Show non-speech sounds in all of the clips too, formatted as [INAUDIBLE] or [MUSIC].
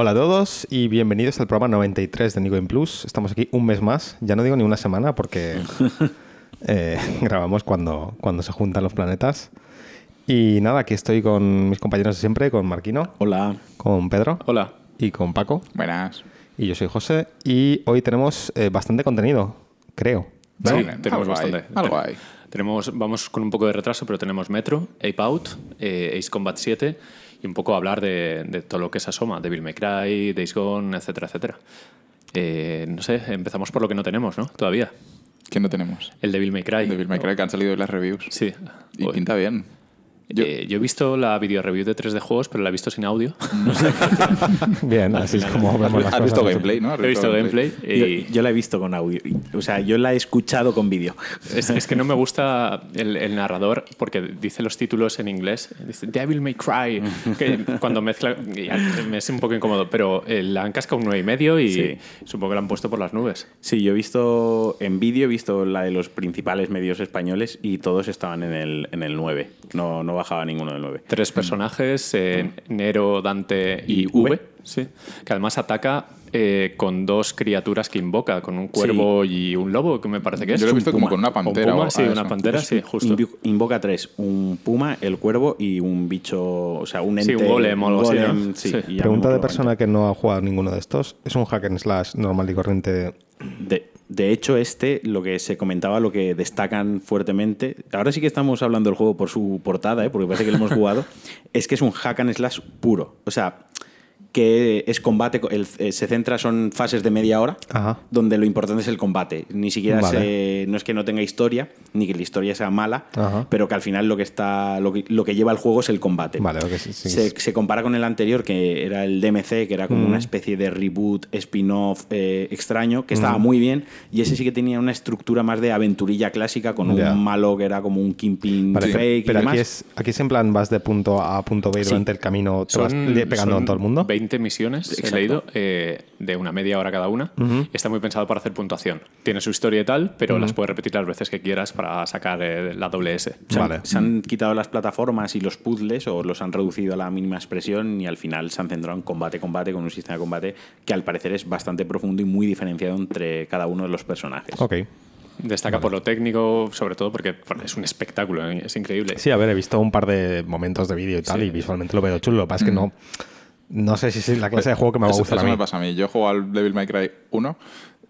Hola a todos y bienvenidos al programa 93 de Nico in Plus. Estamos aquí un mes más, ya no digo ni una semana porque [LAUGHS] eh, [LAUGHS] grabamos cuando, cuando se juntan los planetas. Y nada, aquí estoy con mis compañeros de siempre, con Marquino, Hola. con Pedro Hola. y con Paco. Buenas. Y yo soy José y hoy tenemos eh, bastante contenido, creo. ¿no? Sí, Algo tenemos hay, bastante. algo hay. Tenemos, vamos con un poco de retraso, pero tenemos Metro, Ape Out, eh, Ace Combat 7 y un poco hablar de, de todo lo que se asoma, Devil May Cry, Days Gone, etcétera, etcétera. Eh, no sé, empezamos por lo que no tenemos, ¿no? Todavía. ¿Quién no tenemos? El Devil May Cry. Devil May Cry, que han salido hoy las reviews. Sí. Y pinta bien. Yo, Yo- yo he visto la video review de 3D juegos, pero la he visto sin audio. [LAUGHS] Bien, así es como vemos las Has cosas. visto gameplay, ¿no? Has he visto gameplay y Yo, yo la he visto con audio. O sea, yo la he escuchado con vídeo. Es, es que no me gusta el, el narrador porque dice los títulos en inglés. Dice Devil May Cry. Que cuando mezcla. ya, me es un poco incómodo, pero eh, la han cascado un 9 y medio y Sí. supongo que la han puesto por las nubes. Sí, yo he visto en vídeo, he visto la de los principales medios españoles y todos estaban en el, en el 9. No, no bajaba ninguno del 9. Tres personajes: eh, Nero, Dante y, Y v, V. Sí, que además ataca eh, con dos criaturas que invoca, con un cuervo y un lobo, que me parece que es. Yo lo he Un visto como puma. con una un pantera puma, o sí, una pantera, sí, justo. Invoca tres: un puma, el cuervo y un bicho, o sea, un Sí, ente. un golem o algo así, sí, Sí. Pregunta de persona que no ha jugado ninguno de estos. ¿Es un hack and slash normal y corriente? De, de hecho, este, lo que se comentaba, lo que destacan fuertemente, ahora sí que estamos hablando del juego por su portada, ¿eh? porque parece que lo hemos jugado, [LAUGHS] es que es un hack and slash puro. O sea, que es combate, el- eh, se centra, son fases de media hora, Ajá. donde lo importante es el combate. Ni siquiera Vale. se- no es que no tenga historia, ni que la historia sea mala, Ajá. pero que al final lo que, está, lo que, lo que lleva el juego es el combate. Vale, ok, sí, sí. Se, se compara con el anterior, que era el DMC, que era como una especie de reboot, spin-off eh, extraño, que estaba muy bien. Y ese sí que tenía una estructura más de aventurilla clásica, con un malo que era como un Kingpin Vale, fake pero y demás. aquí es, aquí es en plan vas de punto A a punto B durante el camino te Son- pegando a todo el mundo. 20 misiones, Exacto. he leído, eh, de una media hora cada una. está muy pensado para hacer puntuación. Tiene su historia y tal, pero las puedes repetir las veces que quieras para sacar eh, la doble S. Se han, Vale. se han quitado las plataformas y los puzzles o los han reducido a la mínima expresión y al final se han centrado en combate, combate con un sistema de combate que al parecer es bastante profundo y muy diferenciado entre cada uno de los personajes. Ok. Destaca por lo técnico, sobre todo porque es un espectáculo, es increíble. Sí, a ver, he visto un par de momentos de vídeo y tal, Sí. y visualmente lo veo chulo. Lo que pasa es que no, no sé si es la clase de juego que me va a gustar eso a mí. me pasa a mí. Yo juego al Devil May Cry 1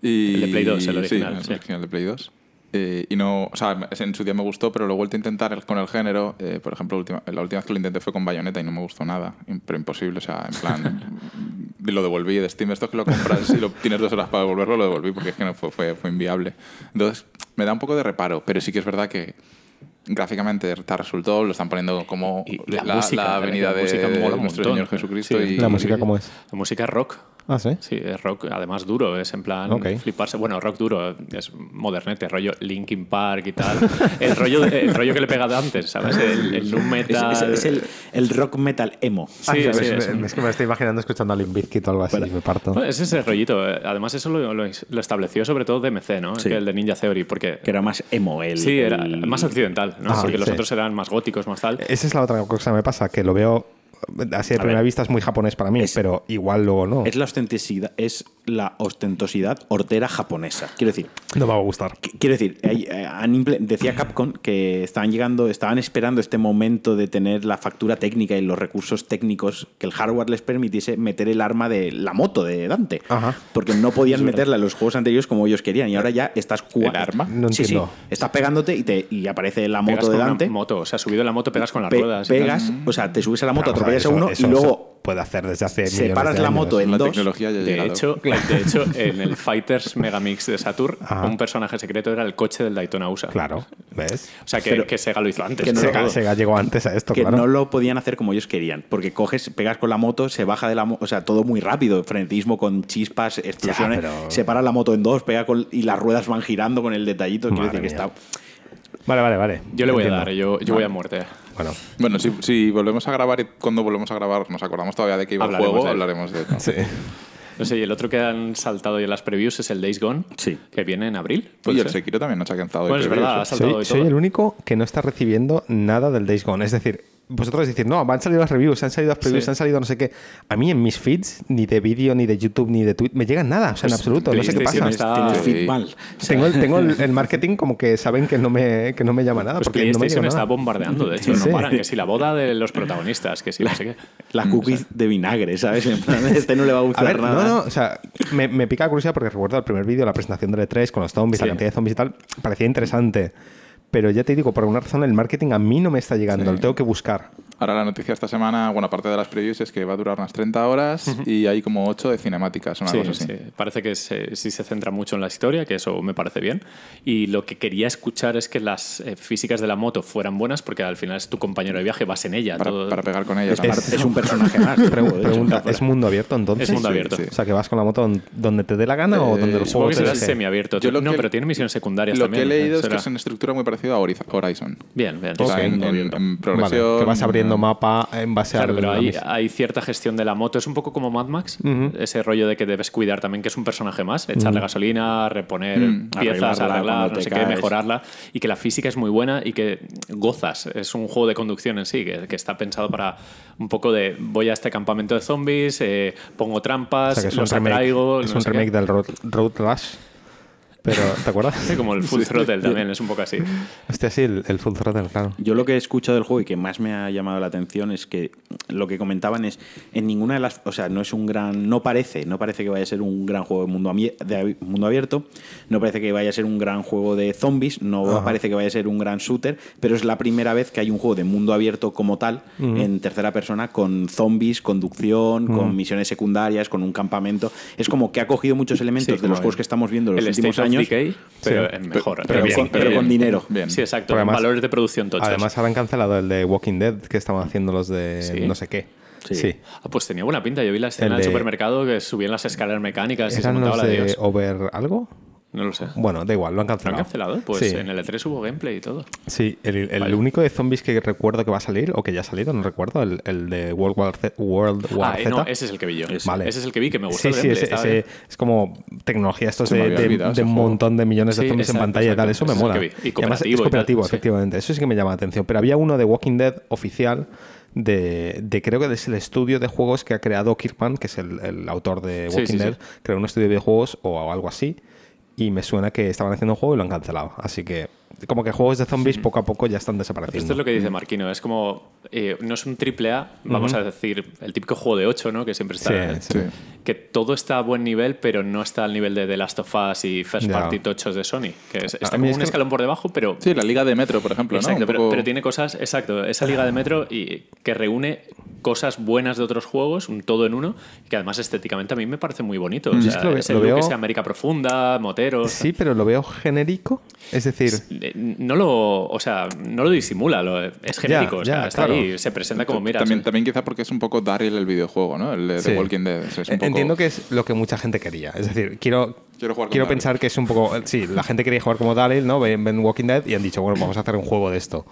y... El de Play 2, el sí, original, el sí. original de Play 2. Eh, y no, o sea, en su día me gustó, pero lo he vuelto a intentar con el género. eh, por ejemplo, última- la última vez que lo intenté fue con Bayonetta y no me gustó nada. Pero imposible, o sea, en plan. [LAUGHS] lo devolví de Steam. Esto que lo compras y lo tienes dos horas para devolverlo, lo devolví porque es que no fue, fue, fue inviable. Entonces, me da un poco de reparo, pero sí que es verdad que gráficamente te resultó, lo están poniendo como Y la, la música, la la venida de un nuestro montón. Señor Jesucristo. Sí, y, ¿La música cómo es? La música es rock. Ah, sí. Sí, es rock, además duro, es en plan fliparse. Bueno, rock duro, es modernete, rollo Linkin Park y tal. [LAUGHS] El rollo, el rollo que le pega de antes, ¿sabes? El, el nu Es, metal. es- es el, el rock metal emo. Sí, Ah, sí, es, es- es que me estoy imaginando escuchando a Limp Bizkit o algo así y me parto. Bueno, es ese rollito. eh. Además, eso lo, lo- lo estableció sobre todo DMC, ¿no? Sí. Que el de Ninja Theory, porque Que era más emo. El, sí, era el- más occidental, ¿no? Ah, porque sí, los sí. otros eran más góticos, más tal. Esa es la otra cosa que me pasa, que lo veo así de A primera ver. vista es muy japonés para mí, Es- pero igual luego no. Es la ostenticidad, es la ostentosidad hortera japonesa. Quiero decir, No me va a gustar. qu- quiero decir, hay- eh, decía Capcom que estaban llegando, estaban esperando este momento de tener la factura técnica y los recursos técnicos que el hardware les permitiese meter el arma de la moto de Dante, Ajá. porque no podían meterla en los juegos anteriores como ellos querían y ahora ya estás jugando. ¿El arma? No sí, sí, entiendo. estás pegándote y te y aparece la Pegas moto de con una Dante. moto, o sea, subido en la moto pegas con las pe- ruedas. y tal. pegas, o sea, te subes a la moto, Claro, atropellas a eso- uno eso y se luego puede hacer desde hace separas de la años. moto en La dos. tecnología ya ha De llegado. hecho, [LAUGHS] [LAUGHS] de hecho, en el Fighters Megamix de Saturn, Ajá. un personaje secreto era el coche del Daytona USA. Claro, ¿ves? O sea, que, Pero- que Sega lo hizo antes. que no Sega. Sega llegó antes a esto, que claro. no lo podían hacer como ellos querían, porque coges, pegas con la moto, se baja de la moto, o sea, todo muy rápido, frenetismo con chispas, explosiones, pero- separa la moto en dos, pega con y las ruedas van girando con el detallito, quiero decir que está Vale, vale, vale. Yo le voy Entiendo. a dar, yo, yo voy a muerte. Bueno, Bueno, si, si volvemos a grabar y cuando volvemos a grabar nos acordamos todavía de que iba el juego, de hablaremos de él. sí. No sé, y el otro que han saltado ya en las previews es el Days Gone, Sí. que viene en abril. Y ¿puede el? Sekiro también nos ha cansado. Bueno, es verdad, ha saltado Soy, y soy el único que no está recibiendo nada del Days Gone. Es decir, vosotros decís, no, han salido las reviews, han salido las previews, Sí. han salido no sé qué. A mí en mis feeds, ni de vídeo, ni de YouTube, ni de Twitter, me llegan nada, o sea, en absoluto, no sé qué pasa. está- feed mal. Tengo, el, tengo el, el marketing como que saben que no me, que no me llama nada. Pues porque no me PlayStation nada. está bombardeando, de hecho, Sí. no paran. Que si la boda de los protagonistas, que si no sé qué. Las cookies de vinagre, ¿sabes? En plan, [LAUGHS] este no le va a A gustar ver, nada. no, no, o sea, me, me pica la curiosidad porque recuerdo el primer vídeo, la presentación del E3 con los zombies, Sí. la cantidad de zombies y tal, parecía interesante. Pero ya te digo, por alguna razón el marketing a mí no me está llegando, Sí. lo tengo que buscar. Ahora la noticia esta semana, bueno, aparte de las previews, es que va a durar unas 30 horas y hay como 8 de cinemáticas, una Sí, cosa así. sí. Parece que se- sí se centra mucho en la historia, que eso me parece bien. Y lo que quería escuchar es que las eh, físicas de la moto fueran buenas, porque al final es tu compañero de viaje, vas en ella. Para, todo- para pegar con ella. Es, también. es un personaje [LAUGHS] más. Pre- pregunta, ¿es mundo abierto entonces? Es mundo abierto. sí. O sea, que vas con la moto don- donde te dé la gana o Eh, donde el Supongo juego te semiabierto. Yo lo no, que- pero tiene misiones secundarias Lo también. que he leído es que es una estructura muy parecida a Horiz- Horizon. Bien, bien. O sea, en, en- Vale, progresión. que vas abriendo mapa en base Claro, al... pero a hay, hay cierta gestión de la moto. Es un poco como Mad Max. Ese rollo de que debes cuidar también, que es un personaje más. Echarle gasolina, reponer Mm. piezas, Arreglarla arreglar, no sé qué, mejorarla. Y que la física es muy buena y que gozas. Es un juego de conducción en sí, que, que está pensado para un poco de voy a este campamento de zombies, eh, pongo o trampas, sea, es un los remake, atraigo. es no un qué. remake del Road, Road Rush. Pero, ¿te acuerdas? Sí, como el Full Throttle también, es un poco así. Hostia, sí, el, el Full Throttle, claro. Yo lo que he escuchado del juego y que más me ha llamado la atención es que lo que comentaban es en ninguna de las, o sea, no es un gran, no parece, no parece que vaya a ser un gran juego de mundo, de mundo abierto, no parece que vaya a ser un gran juego de zombies, no Ajá. parece que vaya a ser un gran shooter, pero es la primera vez que hay un juego de mundo abierto como tal en tercera persona con zombies, conducción, con misiones secundarias, con un campamento. Es como que ha cogido muchos elementos Sí, de los juegos que estamos viendo en los el últimos años. Decay, pero Sí. mejor. pero bien, con- pero bien. con dinero. Bien. Sí, exacto. Además- valores de producción tochos. Además, han cancelado el de Walking Dead que estaban haciendo los de Sí. no sé qué. Sí. Sí. Ah, pues tenía buena pinta. Yo vi la escena El del de- supermercado que subían las escaleras mecánicas y se ¿Eran montaba los la de de Dios. Over algo? No lo sé. Bueno, da igual, lo han ¿Lo han cancelado. cancelado? Pues sí. en el E3 hubo gameplay y todo. Sí, el, el Vale. único de zombies que recuerdo que va a salir, o que ya ha salido, no recuerdo, el, el de World War Z. World War Ah, eh, Z. no, ese es el que vi yo. Vale. Ese es el que vi que me gustó. Sí, el sí, gameplay, ese, estaba ese bien. es como tecnología estos Se de, de- olvidado de un montón de millones de Sí, zombies en exacto, pantalla y tal. Eso me es mola. que vi. Y además cooperativo y es tal, cooperativo, sí. efectivamente. Eso sí que me llama la atención. Pero había uno de Walking Dead oficial de, de creo que es el estudio de juegos que ha creado Kirkman, que es el, el autor de Walking sí, sí. Dead. Creó un estudio de videojuegos o algo así. Y me suena que estaban haciendo un juego y lo han cancelado. Así que, como que juegos de zombies poco a poco ya están desapareciendo. Esto es lo que dice Marquino. Es como. eh, no es un triple A, vamos a decir, el típico juego de 8, ¿no? Que siempre está. Sí, Sí. Que todo está a buen nivel, pero no está al nivel de The Last of Us y First Ya. Party tochos de Sony. Que es- está como es un que- escalón por debajo, pero. Sí, la Liga de Metro, por ejemplo, Exacto, ¿no? Pero, poco- pero tiene cosas, exacto, esa liga de metro y que reúne cosas buenas de otros juegos, un todo en uno, que además estéticamente a mí me parece muy bonito. O Mm. sea, Es que lo ese lo veo- ese América Profunda, moteros. Sí, pero lo veo genérico. Es decir, Eh, No lo, o sea, no lo disimula, lo- es genérico, o sea, ya, está claro. ahí, se presenta como mira. también, también quizá porque es un poco Daryl el videojuego, ¿no? El de, Sí. Walking Dead. Es un Eh, poco- Entiendo que es lo que mucha gente quería. Es decir, quiero, Quiero jugar Daryl. pensar que es un poco. Sí, la gente quería jugar como Daryl, ¿no? Ven, ven Walking Dead y han dicho, bueno, vamos a hacer un juego de esto.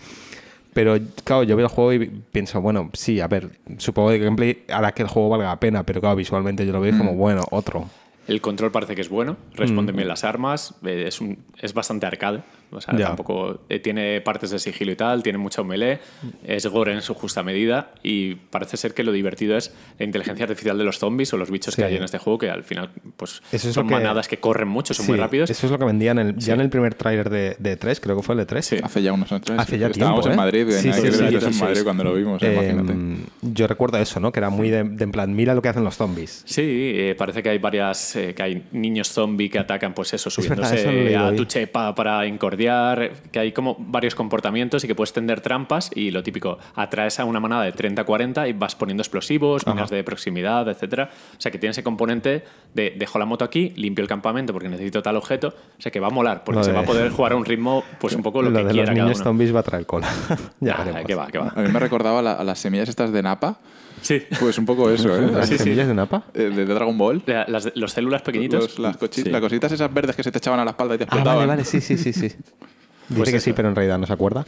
Pero, claro, yo veo el juego y pienso, bueno, sí, a ver, supongo que el gameplay hará que el juego valga la pena, pero claro, visualmente yo lo veo Mm. como, bueno, otro. El control parece que es bueno, responde Mm. bien las armas, eh, es, un- es bastante arcade. O sea, tampoco eh, tiene partes de sigilo y tal, tiene mucho melee, es gore en su justa medida y parece ser que lo divertido es la inteligencia artificial de los zombies o los bichos Sí. que hay en este juego, que al final pues, Eso es son que- manadas que corren mucho, son Sí, muy rápidos. Eso es lo que vendían el- ya en el primer tráiler de, de 3, creo que fue el de 3. Sí. Hace ya unos años. Hace ya Estábamos tiempo, en ¿eh? Madrid, Sí, en sí, aquel sí, entonces en 16. Madrid cuando lo vimos, eh, imagínate. Em, yo recuerdo eso, ¿no? Que era muy de, de en plan, mira lo que hacen los zombies. Sí, eh, parece que hay varias, eh, que hay niños zombie que atacan, pues eso, subiéndose a tu chepa para que hay como varios comportamientos y que puedes tender trampas y lo típico, atraes a una manada de 30-40 y vas poniendo explosivos, minas de proximidad, etcétera. O sea que tiene ese componente de dejo la moto aquí, limpio el campamento porque necesito tal objeto, o sea que va a molar, porque Lo se de- va a poder jugar a un ritmo, pues un poco lo, de que los quiera cada niños uno. zombies va a traer cola. [LAUGHS] ya Ah, que va, que va. A mí me recordaba la- a las semillas estas de Napa. Sí. Pues un poco eso, ¿eh? ¿Las Sí, sí. semillas de Napa? Eh, De, de Dragon Ball. La- Las, los células pequeñitos. Los- las, Sí. las cositas esas verdes que se te echaban a la espalda y te Ah, explotaban. vale, vale, sí, sí, sí, sí. [LAUGHS] Dice Pues que eso. sí, pero en realidad no se acuerda.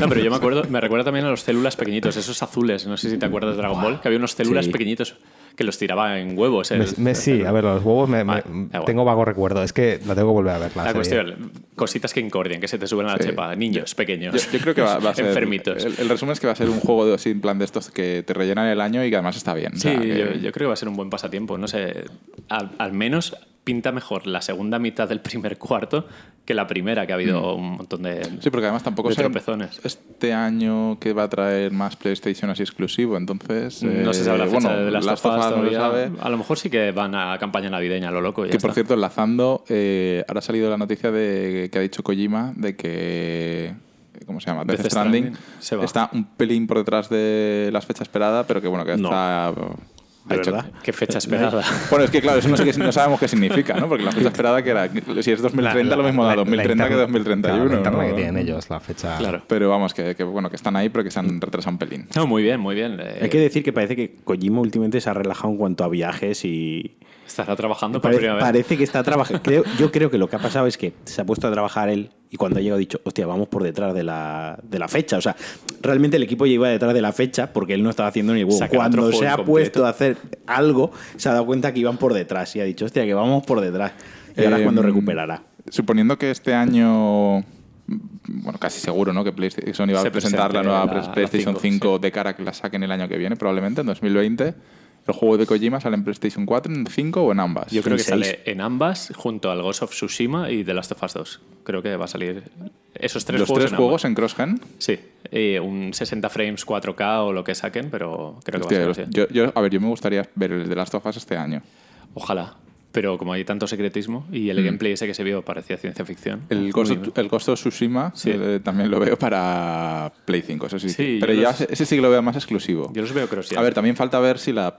No, pero yo me acuerdo, me recuerda también a los células pequeñitos, esos azules, no sé si te acuerdas de Dragon Ball, que había unos células Sí. pequeñitos que los tiraba en huevos. Me- el- me- sí, el- a ver, los huevos me, Vale, me- igual. tengo vago recuerdo. Es que la tengo que volver a ver. La, La cuestión, cositas que incordian, que se te suben a la Sí. chepa, niños pequeños. Yo, yo creo que va, va a [LAUGHS] ser. enfermitos. El, el resumen es que va a ser un juego de, en plan de estos que te rellenan el año y que además está bien. O Sí, sea, que- yo, yo creo que va a ser un buen pasatiempo. No sé, al, al menos pinta mejor la segunda mitad del primer cuarto que la primera, que ha habido un montón de, Mm. Sí, porque además tampoco de tropezones. este año que va a traer más PlayStation así exclusivo, entonces... no se sabe la eh, fecha bueno, de las Last of Us no se sabe. A lo mejor sí que van a campaña navideña, lo loco. y ya Que por está. cierto, enlazando, eh, ahora ha salido la noticia de que ha dicho Kojima de que. ¿Cómo se llama? Death, Death Stranding, Stranding se va. está un pelín por detrás de las fechas esperadas, pero que bueno, que No. está. ¿De? Qué fecha esperada. [LAUGHS] Bueno, es que claro, eso no, sé qué- no sabemos qué significa, ¿no? Porque la fecha esperada que era. Si es 2030, lo mismo da 2030 que interna- 2031. claro, la interna ¿no? que tienen ellos, la fecha. Claro. Pero vamos, que, que, bueno, que están ahí, pero que se han retrasado un pelín. No, muy bien, muy bien. Eh, Hay que decir que parece que Kojima últimamente se ha relajado en cuanto a viajes y. Estará trabajando por Parece, primera vez. parece que está trabajando. [LAUGHS] Yo creo que lo que ha pasado es que se ha puesto a trabajar él y cuando ha llegado ha dicho, hostia, vamos por detrás de la, de la fecha. O sea, realmente el equipo ya iba detrás de la fecha porque él no estaba haciendo ni huevo. Otro Cuando se ha puesto a hacer algo, se ha dado cuenta que iban por detrás y ha dicho, hostia, que vamos por detrás. Y ahora es cuando recuperará. Suponiendo que este año, bueno, casi seguro, ¿no? Que PlayStation Sony va a Se presentar la nueva la- la PlayStation 5, 5 de cara a que la saquen el año que viene, probablemente, en 2020. ¿El juego de Kojima sale en PlayStation 4, en 5 o en ambas? Yo creo que sale en ambas junto al Ghost of Tsushima y The Last of Us 2. Creo que va a salir esos tres Los juegos. tres en juegos ambas. en cross-gen. Sí, un 60 frames 4K o lo que saquen, pero creo que va a ser yo, yo- a ver, yo me gustaría ver el de Last of Us este año. Ojalá. Pero como hay tanto secretismo y el gameplay ese que se vio parecía ciencia ficción. Mm. El Ghost, of, el Ghost of Tsushima Sí. eh, también lo veo para Play 5, eso sí. Sí, Pero ya los- ese- ese sí que lo veo más exclusivo. Yo los veo cross A ver, también falta ver si la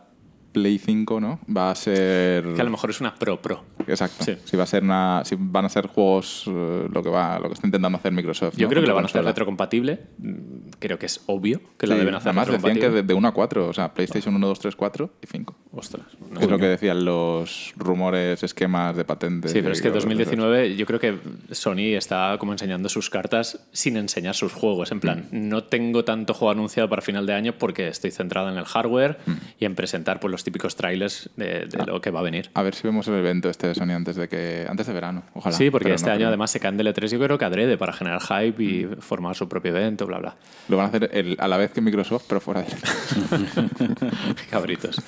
Play 5 ¿no? va a ser... Que a lo mejor es una Pro Pro. Exacto. Sí. Si va a ser una, si van a ser juegos eh, lo que va, lo que está intentando hacer Microsoft. Yo ¿no? creo que lo van a hacer retrocompatible. Mm, Creo que es obvio que lo Sí, deben hacer Además decían que de, de 1 a 4, o sea, PlayStation 1, 2, 3, 4 y 5. Ostras. no es lo que decían los rumores, esquemas de patentes. Sí, pero es que y cosas de esas. 2019 yo creo que Sony está como enseñando sus cartas sin enseñar sus juegos. En plan, Mm. no tengo tanto juego anunciado para final de año porque estoy centrado en el hardware Mm. y en presentar pues, los típicos trailers de, Ah. de lo que va a venir. A ver si vemos el evento este de Sony antes de que antes de verano, ojalá. Sí, porque este no año creo. además se caen del E3 yo creo que adrede para generar hype y Mm. formar su propio evento, bla, bla. Lo van a hacer el- a la vez que Microsoft, pero fuera de [LAUGHS] Cabritos.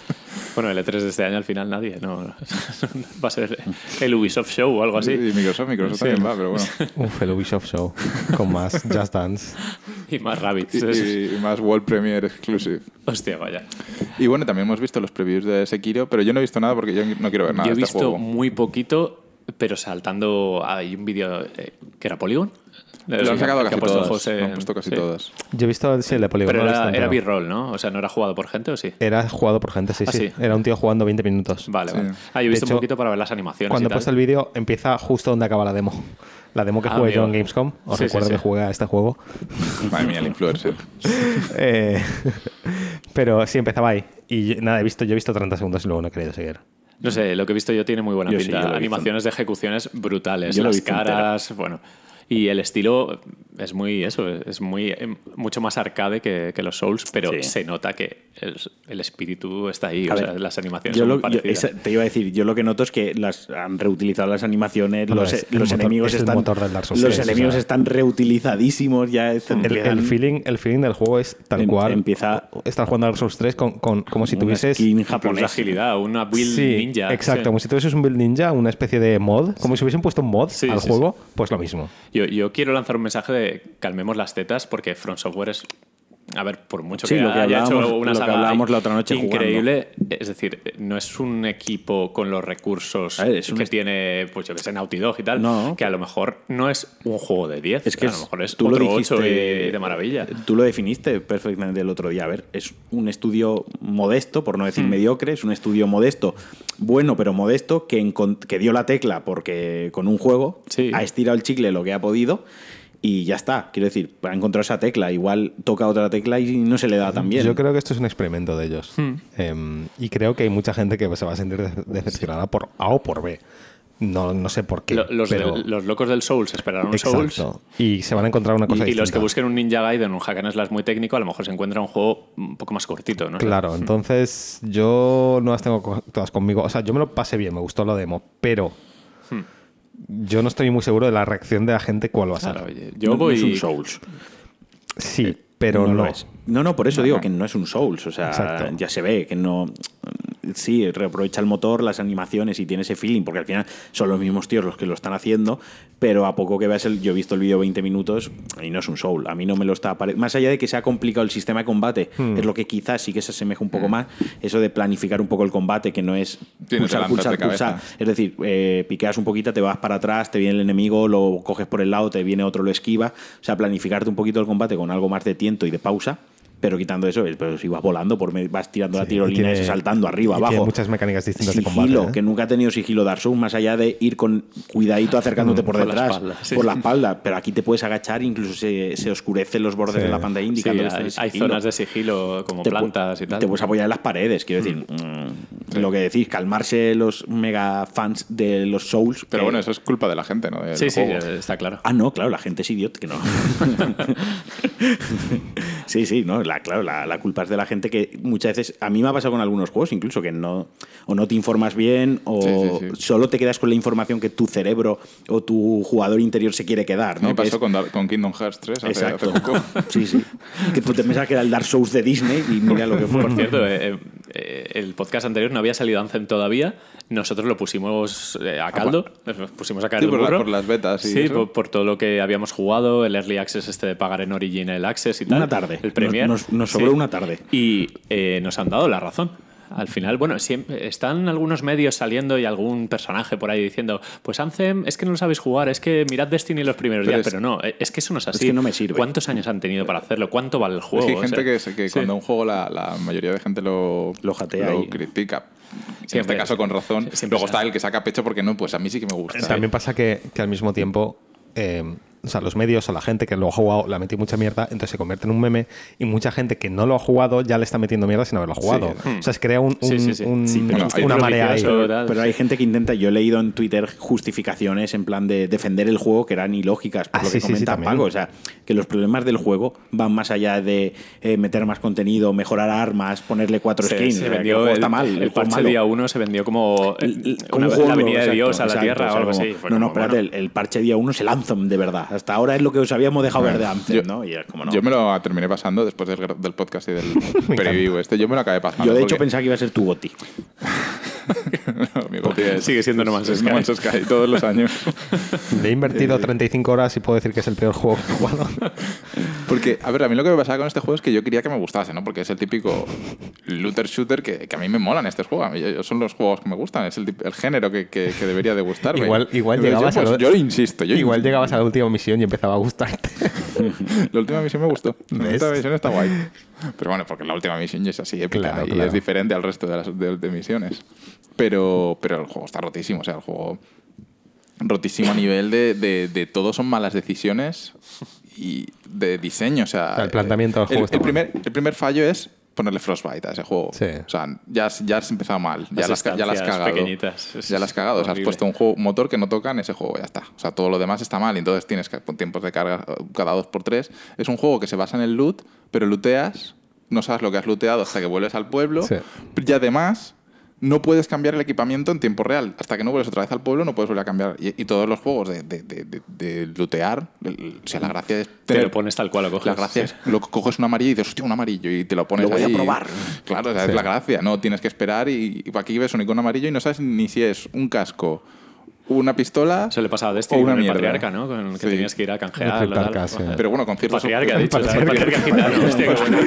Bueno, el E3 de este año al final nadie, no. [LAUGHS] va a ser el Ubisoft Show o algo así. Y Microsoft, Microsoft Sí. también va, pero bueno. Uf, el Ubisoft Show con más Just Dance. Y más rabbits. Y, y más World Premiere Exclusive. Hostia, vaya. Y bueno, también hemos visto los previews de Sekiro, pero yo no he visto nada porque yo no quiero ver nada Yo he de este visto juego. muy poquito, pero saltando. Hay un vídeo eh, que era Polygon. Lo han sacado casi todas. José Lo han puesto casi sí. todas. Yo he visto sí, el de Polygon. Pero no era. B-roll, ¿no? O sea, no era jugado por gente o sí. Era jugado por gente, sí, Ah, sí. sí. Era un tío jugando 20 minutos. Vale, Sí. vale. Ah, yo he visto hecho, un poquito para ver las animaciones. Cuando y he tal. puesto el vídeo, empieza justo donde acaba la demo. La demo que Ah, jugué yo en. Gamescom. Os Sí, recuerdo sí. que jugué a este juego. Madre mía, el influencer. [LAUGHS] Eh, pero sí, empezaba ahí. Y nada, he visto, yo he visto 30 segundos y luego no he querido seguir. No sé, lo que he visto yo tiene muy buena Yo pinta. Animaciones de ejecuciones brutales. Yo las caras, bueno. Y el estilo es muy eso, es muy eh, mucho más arcade que, que los Souls, pero Sí. se nota que el, el espíritu está ahí. A o ver, sea, las animaciones Yo son lo- yo- parecidas. esa- te iba a decir, yo lo que noto es que las han reutilizado las animaciones, Bueno, los, es los motor- enemigos es el están motor del Dark Souls los 3, o enemigos sea. están reutilizadísimos, ya están- El, feeling, el feeling del juego es tal Em- cual. empieza- Estar jugando a Dark Souls 3 con, con- como si una tuvieses. la japonesa. agilidad, una build Sí, ninja. exacto. sí. Como si tuvieses un build ninja, una especie de mod. Como si hubiesen puesto un mod Sí, al sí, juego, pues lo mismo. Yo, yo quiero lanzar un mensaje de calmemos las tetas porque From Software es. A ver, por mucho Sí, que, lo que haya hecho una lo que hablábamos la otra noche increíble, es decir, no es un equipo con los recursos ver, es que tiene, pues yo que sé, Naughty Dog y tal, No. que a lo mejor no es un juego de 10, Es que a lo mejor es tú lo otro dijiste 8 y de maravilla. Tú lo definiste perfectamente el otro día. A ver, es un estudio modesto, por no Hmm. decir mediocre, es un estudio modesto, bueno pero modesto, que, dio la tecla porque con un juego Sí. ha estirado el chicle lo que ha podido y ya está. Quiero decir, ha encontrado esa tecla, igual toca otra tecla y no se le da tan bien. Yo creo que esto es un experimento de ellos. Hmm. Em, y creo que hay mucha gente que se va a sentir de- decepcionada por A o por B. No, no sé por qué. Lo- Los, pero- del- los locos del Souls esperaron un Souls. Y se van a encontrar una cosa Y, y los que busquen un Ninja Gaiden, un hack and slash muy técnico, a lo mejor se encuentra un juego un poco más cortito, ¿no? Claro, entonces yo no las tengo todas conmigo. O sea, yo me lo pasé bien, me gustó la demo, pero yo no estoy muy seguro de la reacción de la gente cuál va a ser. Claro, oye, yo No- no voy. es un Souls. Sí, pero no. lo es. No, no, por eso digo que no es un Souls. O sea, Exacto. ya se ve que no. Sí, reaprovecha el motor, las animaciones y tiene ese feeling, porque al final son los mismos tíos los que lo están haciendo, pero a poco que veas el. Yo he visto el vídeo 20 minutos y no es un Soul. A mí no me lo está. Más allá de que se ha complicado el sistema de combate, Hmm. es lo que quizás sí que se asemeja un poco más, eso de planificar un poco el combate, que no es pulsar, pulsar, pulsar. Es decir, eh, piqueas un poquito, te vas para atrás, te viene el enemigo, lo coges por el lado, te viene otro, lo esquiva. O sea, planificarte un poquito el combate con algo más de tiento y de pausa. Pero quitando eso, eh, pero si vas volando, por vas tirando la Sí, tirolina y tiene- y ese saltando arriba, y tiene abajo. muchas mecánicas distintas de sigilo, combate, ¿eh? que nunca ha tenido sigilo Dark Souls, más allá de ir con cuidadito acercándote por Por la detrás, espalda, sí, por la espalda. Pero aquí te puedes agachar, incluso se, se oscurecen los bordes Sí. de la pantalla Sí, indicando que hay, estás en hay zonas de sigilo como te plantas y tal. Te puedes apoyar en las paredes, quiero decir. mm, Lo que decís, calmarse los mega fans de los Souls. Pero que- bueno, eso es culpa de la gente, ¿no? Sí, sí, está claro. Ah, no, claro, la gente es idiota, que no. [LAUGHS] sí, sí, no, la, claro, la, la culpa es de la gente que muchas veces, a mí me ha pasado con algunos juegos incluso, que no, o no te informas bien, o Sí, sí, sí. solo te quedas con la información que tu cerebro o tu jugador interior se quiere quedar, ¿no? me Que pasó es- con, con Kingdom Hearts 3 hace, hace Exacto. poco. [LAUGHS] Sí, sí. Que tú te pensabas que era el Dark Souls de Disney y mira lo que fue. Por cierto, eh, eh, el podcast anterior no había salido Anthem todavía. Nosotros lo pusimos eh, a caldo, nos pusimos a caer Sí, por la- por las betas y Sí, eso. por, por todo lo que habíamos jugado, el Early Access este de pagar en Origin el Access y tal. Una tarde. El Premier. Nos- nos sobró una tarde. Y eh, nos han dado la razón. Al final, bueno, siempre están algunos medios saliendo y algún personaje por ahí diciendo, pues Anthem, es que no lo sabéis jugar, es que mirad Destiny los primeros Pero días, es- pero no, eh, es que eso no es así. que no me sirve. ¿Cuántos años han tenido para hacerlo? ¿Cuánto vale el Es juego? que hay O gente sea, que, que sí. cuando un juego la, la mayoría de gente lo, Lo jatea y- critica. En este caso con razón. siempre Luego está el que saca pecho porque no, pues a mí sí que me gusta. También pasa que, que al mismo tiempo, eh, o sea, los medios o la gente que lo ha jugado le ha metido mucha mierda, entonces se convierte en un meme y mucha gente que no lo ha jugado ya le está metiendo mierda sin haberlo jugado. O sea, se crea un, Sí, un- sí, sí. un- Sí, pero hay una marea ahí. Pero, pero hay gente que intenta, yo he leído en Twitter justificaciones en plan de defender el juego que eran ilógicas, por Ah, lo sí, que sí, sí, comenta. Paco. O sea, que los problemas del juego van más allá de eh, meter más contenido, mejorar armas, ponerle cuatro skins. se O sea, que vendió el está mal. el parche malo. día 1 se vendió como, eh, El- el- una, como la venida de Dios a la exacto, tierra o sea, o algo como- así. No, no, espérate, bueno, el parche día 1 es el Anthem, de verdad. Hasta ahora es lo que os habíamos dejado ver de Anthem, Yo- ¿no? Y es como no. Yo me lo terminé pasando después del, del podcast y del [LAUGHS] preview este. Yo me lo acabé pasando. Yo, de hecho porque- pensaba que iba a ser tu goti. [LAUGHS] No, mi goti es- Sigue siendo No Man's es Sky. No Man's Sky todos los años. [LAUGHS] Le he invertido 35 horas y puedo decir que es el peor juego que he jugado. Porque, a ver, a mí lo que me pasaba con este juego es que yo quería que me gustase, ¿no? Porque es el típico looter shooter que, que a mí me molan estos juegos. A mí, yo- son los juegos que me gustan, es el, género que, que- que debería de gustarme. Igual- igual llegabas yo, pues, a lo- yo insisto. Yo Igual insisto. llegabas a la última misión y empezaba a gustarte. [LAUGHS] La última misión me gustó. La última misión está guay. [LAUGHS] Pero bueno, porque la última misión ya es así épica Claro, y claro. es diferente al resto de las de, de misiones. Pero, pero el juego está rotísimo. O sea, el juego rotísimo a [LAUGHS] nivel de, de, de todo son malas decisiones y de diseño. O sea, El planteamiento del el- juego el, mal. primer, el primer fallo es ponerle Frostbite a ese juego. Sí. O sea, ya, has- ya has empezado mal. Ya Las ya las cagado. pequeñitas. Es Ya las has cagado. O sea, has puesto un, juego, un motor que no toca en ese juego, ya está. O sea, todo lo demás está mal. y Entonces tienes que, con tiempos de carga cada dos por tres. Es un juego que se basa en el loot, pero looteas, no sabes lo que has looteado hasta que vuelves al pueblo. Sí. Y además, no puedes cambiar el equipamiento en tiempo real. Hasta que no vuelves otra vez al pueblo, no puedes volver a cambiar. Y, y todos los juegos de, de, de, de- de lootear, el- o sea, la gracia es Te lo pones tal cual lo coges. la gracia es, lo coges un amarillo y dices, hostia, un amarillo, y te lo pones Lo voy a probar. Claro, o sea, Sí. es la gracia. No, tienes que esperar y, y aquí ves un icono amarillo y no sabes ni si es un casco, una pistola Eso le pasaba a o Destiny una con el mierda. patriarca, ¿no? Con el que Sí. tenías que ir a El canjearlo. Patriarca, tal. sí. Pero bueno, con ciertos... Patriarca, ha dicho. El ¿sabes? patriarca. Patriarca gitano. Hostia, qué bueno.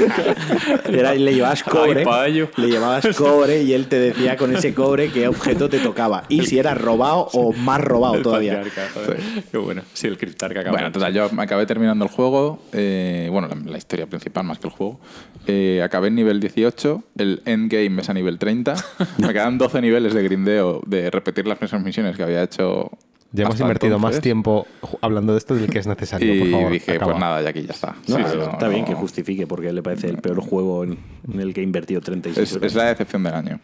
[LAUGHS] Era, le llevabas cobre, Ay, le llevabas cobre y él te decía con ese cobre qué objeto te tocaba y si era robado o más robado El todavía. patriarca, joder. Qué bueno. Sí, el criptarca cabrón. Bueno, total, yo me acabé terminando el juego, eh, bueno, la, la historia principal más que el juego. Eh, acabé en nivel 18, el endgame es a nivel 30. [LAUGHS] me quedan 12 niveles de grindeo de repetir las mismas misiones que había hecho. Ya hemos invertido más tiempo hablando de esto del que es necesario, Y por favor. dije, acaba. pues nada, y aquí ya está. No, Sí, pero no, está bien no. que justifique porque le parece el peor juego en, en el que he invertido 36 Es, euros. es la decepción del año.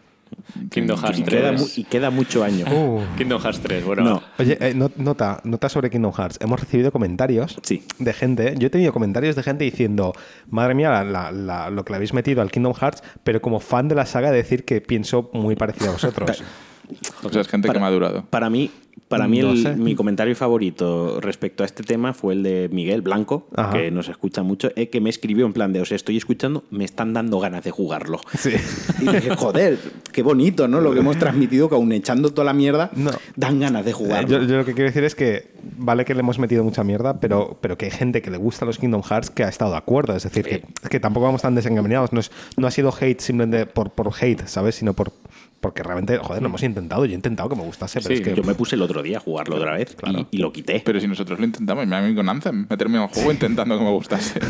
Kingdom Hearts Y queda, 3. mu- y queda mucho año. Uh. Kingdom Hearts 3, bueno. No. Oye, eh, no- nota, nota sobre Kingdom Hearts. Hemos recibido comentarios Sí. de gente. Yo he tenido comentarios de gente diciendo, madre mía, la- la- la- lo que le habéis metido al Kingdom Hearts, pero como fan de la saga, decir que pienso muy parecido a vosotros. O sea, es gente que me ha durado. Para mí, para mí No el- mi comentario favorito respecto a este tema fue el de Miguel Blanco, Ajá. que nos escucha mucho, eh, que me escribió en plan de, os estoy escuchando, me están dando ganas de jugarlo. Sí. Y dije, joder, qué bonito, ¿no? Lo que hemos transmitido, que aún echando toda la mierda, No. dan ganas de Eh, jugarlo. Yo, yo lo que quiero decir es que vale que le hemos metido mucha mierda, pero, pero que hay gente que le gusta los Kingdom Hearts que ha estado de acuerdo. Es decir, que, que tampoco vamos tan desengañados. No, es- no ha sido hate simplemente por, por hate, ¿sabes? Sino por porque realmente, joder, lo hemos intentado. Yo he intentado que me gustase, pero Sí, es que. Yo me puse el otro día a jugarlo otra vez Claro. y, y lo quité. Pero si nosotros lo intentamos, me a mí con Anthem, me termino el juego intentando que me gustase. [LAUGHS]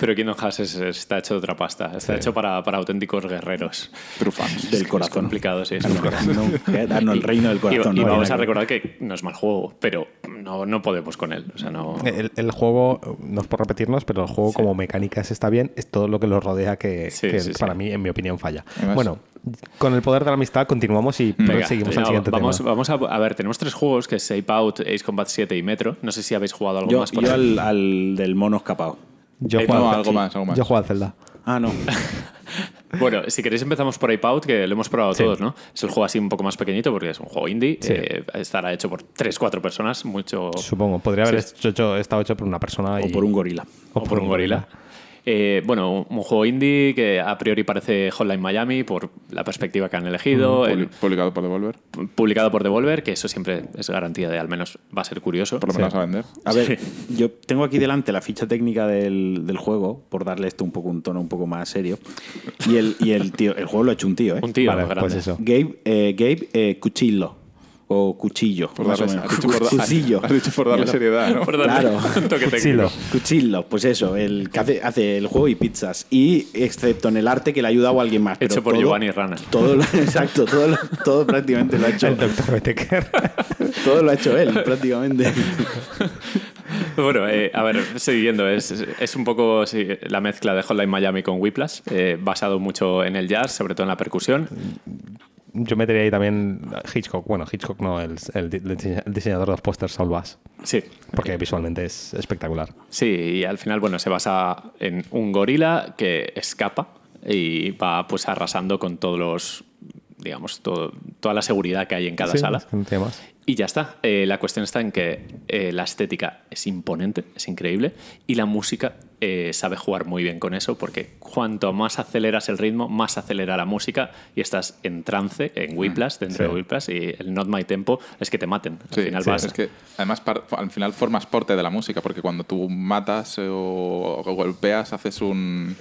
Pero Kingdom Hearts es- está hecho de otra pasta. Está hecho para, para auténticos guerreros. True fans. del Es corazón. complicado, sí. es corazón, ¿no? El [LAUGHS] reino del corazón. Y, y ¿no? vamos a recordar que no es mal juego, pero no, no podemos con él. O sea, no. El, el juego, no es por repetirnos, pero el juego como mecánicas está bien, es todo lo que lo rodea que, Sí, que sí, sí. para mí, en mi opinión, falla. Además- Bueno, con el poder de la amistad continuamos y Venga, seguimos al siguiente vamos, tema. vamos a, a ver, tenemos tres juegos que es Ape Out, Ace Combat 7 y Metro. No sé si habéis jugado algo Yo, más por yo ahí. al, al del mono escapado. Yo Eh, juego no, algo más, algo más. Yo juego al Zelda. Ah, no. [LAUGHS] Bueno, si queréis empezamos por Ape Out, que lo hemos probado Sí. todos, ¿no? Es el juego así un poco más pequeñito porque es un juego indie. Sí. eh, estará hecho por 3-4 personas, mucho... Supongo. Podría haber Sí. hecho, hecho- estado hecho por una persona O y- por un gorila. o por un gorila. Eh, bueno, un, juego indie que a priori parece Hotline Miami por la perspectiva que han elegido, el- Publi- Publicado por Devolver. publicado por Devolver, que eso siempre es garantía de al menos va a ser curioso. Por lo menos a vender. A ver, yo tengo aquí delante la ficha técnica del, del juego, por darle esto un poco un tono un poco más serio. Y el, y el tío, el juego lo ha hecho un tío, ¿eh? Un tío Vale, grande. pues eso. Gabe, eh, Gabe eh, Cuchillo. O Cuchillo. Por más o darle, menos. has, dicho por, Cuchillo. [LAUGHS] has dicho por darle Mierda. seriedad, ¿no? Por darle Claro. un toque Cuchillo. pues eso, el que hace, hace el juego y pizzas. Y excepto en el arte que le ha ayudado a alguien más. Hecho pero por todo- Giovanni Rana. Todo lo- [LAUGHS] exacto, todo, lo- todo prácticamente lo ha hecho. El. [LAUGHS] Todo lo ha hecho él, prácticamente. Bueno, eh, a ver, siguiendo, es, es- es un poco sí, la mezcla de Hotline Miami con Whiplash, eh, basado mucho en el jazz, sobre todo en la percusión. Yo metería ahí también Hitchcock. Bueno, Hitchcock no, el, el di- el dise- el diseñador de los pósters, Saul Bass. Sí, Porque visualmente es espectacular. sí, y al final, bueno, se basa en un gorila que escapa y va pues arrasando con todos los, digamos, todo- toda la seguridad que hay en cada Sí, sala. Y ya está. Eh, la cuestión está en que eh, la estética es imponente, es increíble, y la música eh, sabe jugar muy bien con eso, porque cuanto más aceleras el ritmo, más acelera la música y estás en trance, en Whiplash, dentro Sí. de Whiplash, y el Not My Tempo es que te maten. Al Sí, final sí, vas- es que además al final formas parte de la música, porque cuando tú matas o golpeas, haces un,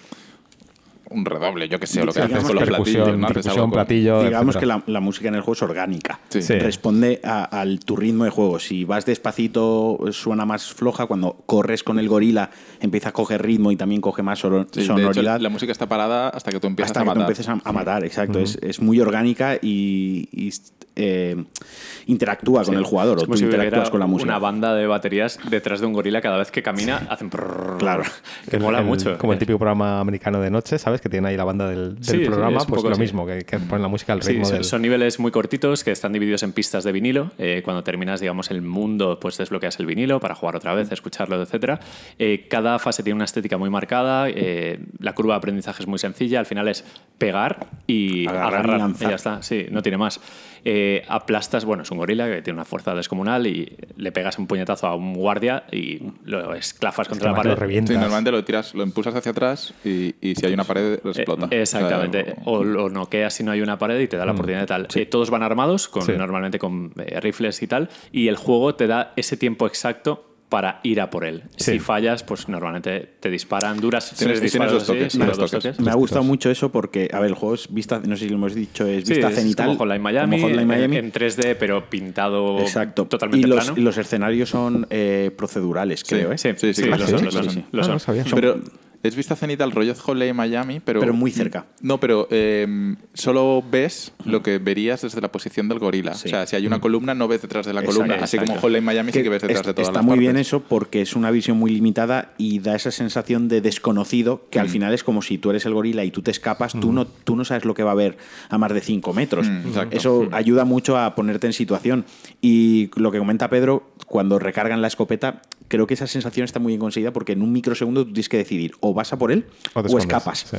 un redoble, yo que sé, lo que haces con los percusión, platillos, ¿no? Con- platillo. Digamos que la, la música en el juego es orgánica. Sí. Sí. Responde a- al tu ritmo de juego. Si vas despacito, suena más floja. Cuando corres con el gorila, empieza a coger ritmo y también coge más Sí, hecho, sonoridad. la música está parada hasta que tú empiezas hasta a que matar. tú empieces a, a matar, exacto. es, es muy orgánica y, y, eh, interactúa con el jugador Es o tú si interactúas con la música. Una banda de baterías detrás de un gorila cada vez que camina hacen prrrr, Claro. que El- mola el- mucho. Como el típico programa americano de noche, ¿sabes? Que tiene ahí la banda del, del Sí, sí, programa, pues poco lo así. mismo, que, que ponen la música al Sí, ritmo son, del... son niveles muy cortitos que están divididos en pistas de vinilo. Eh, cuando terminas, digamos, el mundo, pues desbloqueas el vinilo para jugar otra vez, escucharlo, etcétera. Eh, cada fase tiene una estética muy marcada. eh, la curva de aprendizaje es muy sencilla. Al final es pegar y Agarrar y agarrar. lanzar. ya está. Sí, no tiene más. Eh, aplastas, bueno, es un gorila que tiene una fuerza descomunal y le pegas un puñetazo a un guardia y lo esclafas contra la pared. lo revientas. Sí, normalmente lo tiras, lo impulsas hacia atrás y, y si hay una pared, Eh, explota. exactamente. O sea, O lo noqueas si no hay una pared y te da la oportunidad de tal. Eh, todos van armados, con, Sí. normalmente con eh, rifles y tal, y el juego te da ese tiempo exacto para ir a por él. Sí. Si fallas, pues normalmente te disparan, duras Tienes- tres tienes disparos dos así, toques, sí, tienes dos toques. toques. Me ha gustado mucho eso porque, a ver, el juego es vista, no sé si lo hemos dicho, es Sí, vista es cenital. como Hotline Miami, como Hotline Miami. En, en 3D, pero pintado Exacto. totalmente y los, plano. y los escenarios son eh, procedurales, creo, ¿eh? Sí, sí, Sí, sí, lo son, sí, lo son, sí. lo Ah, son. no sabía. Pero Es vista cenital rollo Holiday Miami, pero... Pero muy cerca. No, pero eh, solo ves lo que verías desde la posición del gorila. Sí. O sea, si hay una columna, no ves detrás de la Exacto, columna. Así como exacto. Holiday Miami sí que ves detrás es- de todas Está las muy bien eso porque es una visión muy limitada y da esa sensación de desconocido que al Mm. final es como si tú eres el gorila y tú te escapas, tú, no, tú no sabes lo que va a haber a más de 5 metros. Mm. Eso ayuda mucho a ponerte en situación. Y lo que comenta Pedro, cuando recargan la escopeta, creo que esa sensación está muy bien conseguida porque en un microsegundo tú tienes que decidir o vas a por él O o, escapas. sí.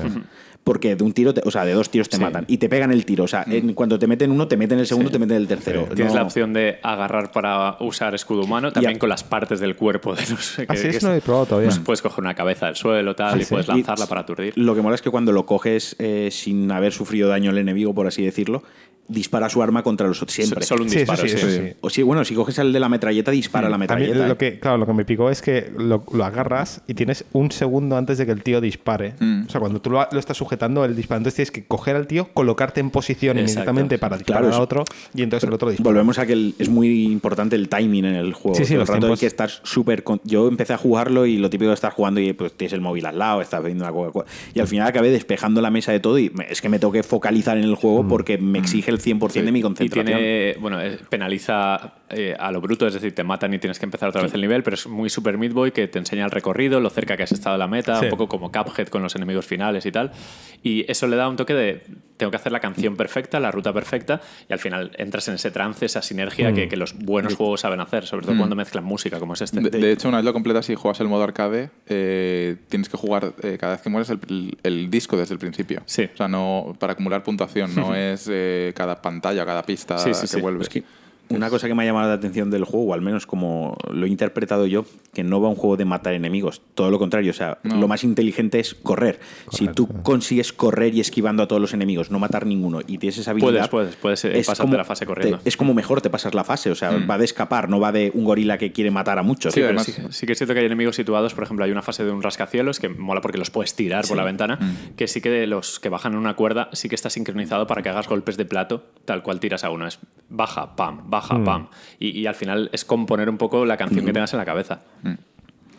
Porque de un tiro, te- o sea, de dos tiros te Sí. matan y te pegan el tiro. O sea, en cuanto te meten uno, te meten el segundo, te meten el tercero. Tienes No- la opción de agarrar para usar escudo humano, también con las partes del cuerpo de los que, Así que es, no lo he probado todavía. pues puedes coger una cabeza del suelo tal, y sí. puedes Y- lanzarla para aturdir. Lo que mola es que cuando lo coges eh, sin haber sufrido daño el enemigo, por así decirlo, dispara su arma contra los otros siempre. Solo un disparo, sí, sí. sí. O sí, bueno, si coges el de la metralleta, dispara la A mí metralleta. lo ¿eh? que, claro, lo que me picó es que lo, lo agarras y tienes un segundo antes de que el tío dispare. Mm. O sea, cuando tú lo, lo estás sujetando, el disparo, entonces tienes que coger al tío, colocarte en posición Exacto. inmediatamente para disparar Claro, a es- otro y entonces el otro dispara. Volvemos a que el- es muy importante el timing en el juego. Sí, sí, los el rato hay tiempos. que estar súper. con- Yo empecé a jugarlo y lo típico de estar jugando y pues tienes el móvil al lado, estás viendo una Coca-Cola. Y al final acabé despejando la mesa de todo y me- es que me tengo que focalizar en el Mm. juego porque me exige el 100% de mi Y concentración. tiene, bueno, eh, penaliza eh, a lo bruto, es decir, te matan y tienes que empezar otra vez el nivel, pero es muy Super Meat Boy que te enseña el recorrido, lo cerca que has estado de la meta, Sí. un poco como Cuphead con los enemigos finales y tal. Y eso le da un toque de tengo que hacer la canción perfecta, la ruta perfecta, y al final entras en ese trance, esa sinergia que, que los buenos juegos saben hacer, sobre todo cuando mezclan música como es este. De, de hecho, una vez lo completas y juegas el modo arcade, eh, tienes que jugar eh, cada vez que mueres el, el disco desde el principio. Sí. O sea, no para acumular puntuación, no [LAUGHS] es eh, cada pantalla, cada pista Sí, sí, que sí. vuelve. Es que una cosa que me ha llamado la atención del juego, o al menos como lo he interpretado yo, que no va un juego de matar enemigos. Todo lo contrario, o sea, No. lo más inteligente es correr. Si tú consigues correr y esquivando a todos los enemigos, no matar ninguno, y tienes esa habilidad... Puedes, puedes, puedes, eh, pasarte la fase corriendo. te- es como mejor te pasas la fase, o sea, va de escapar, no va de un gorila que quiere matar a muchos. Sí, Pero además- sí, sí que es cierto que hay enemigos situados, por ejemplo, hay una fase de un rascacielos que mola porque los puedes tirar por la ventana, que sí que de los que bajan en una cuerda sí que está sincronizado para que hagas golpes de plato tal cual tiras a uno. Es baja, pam, baja, pam. Y, y al final es componer un poco la canción que tengas en la cabeza.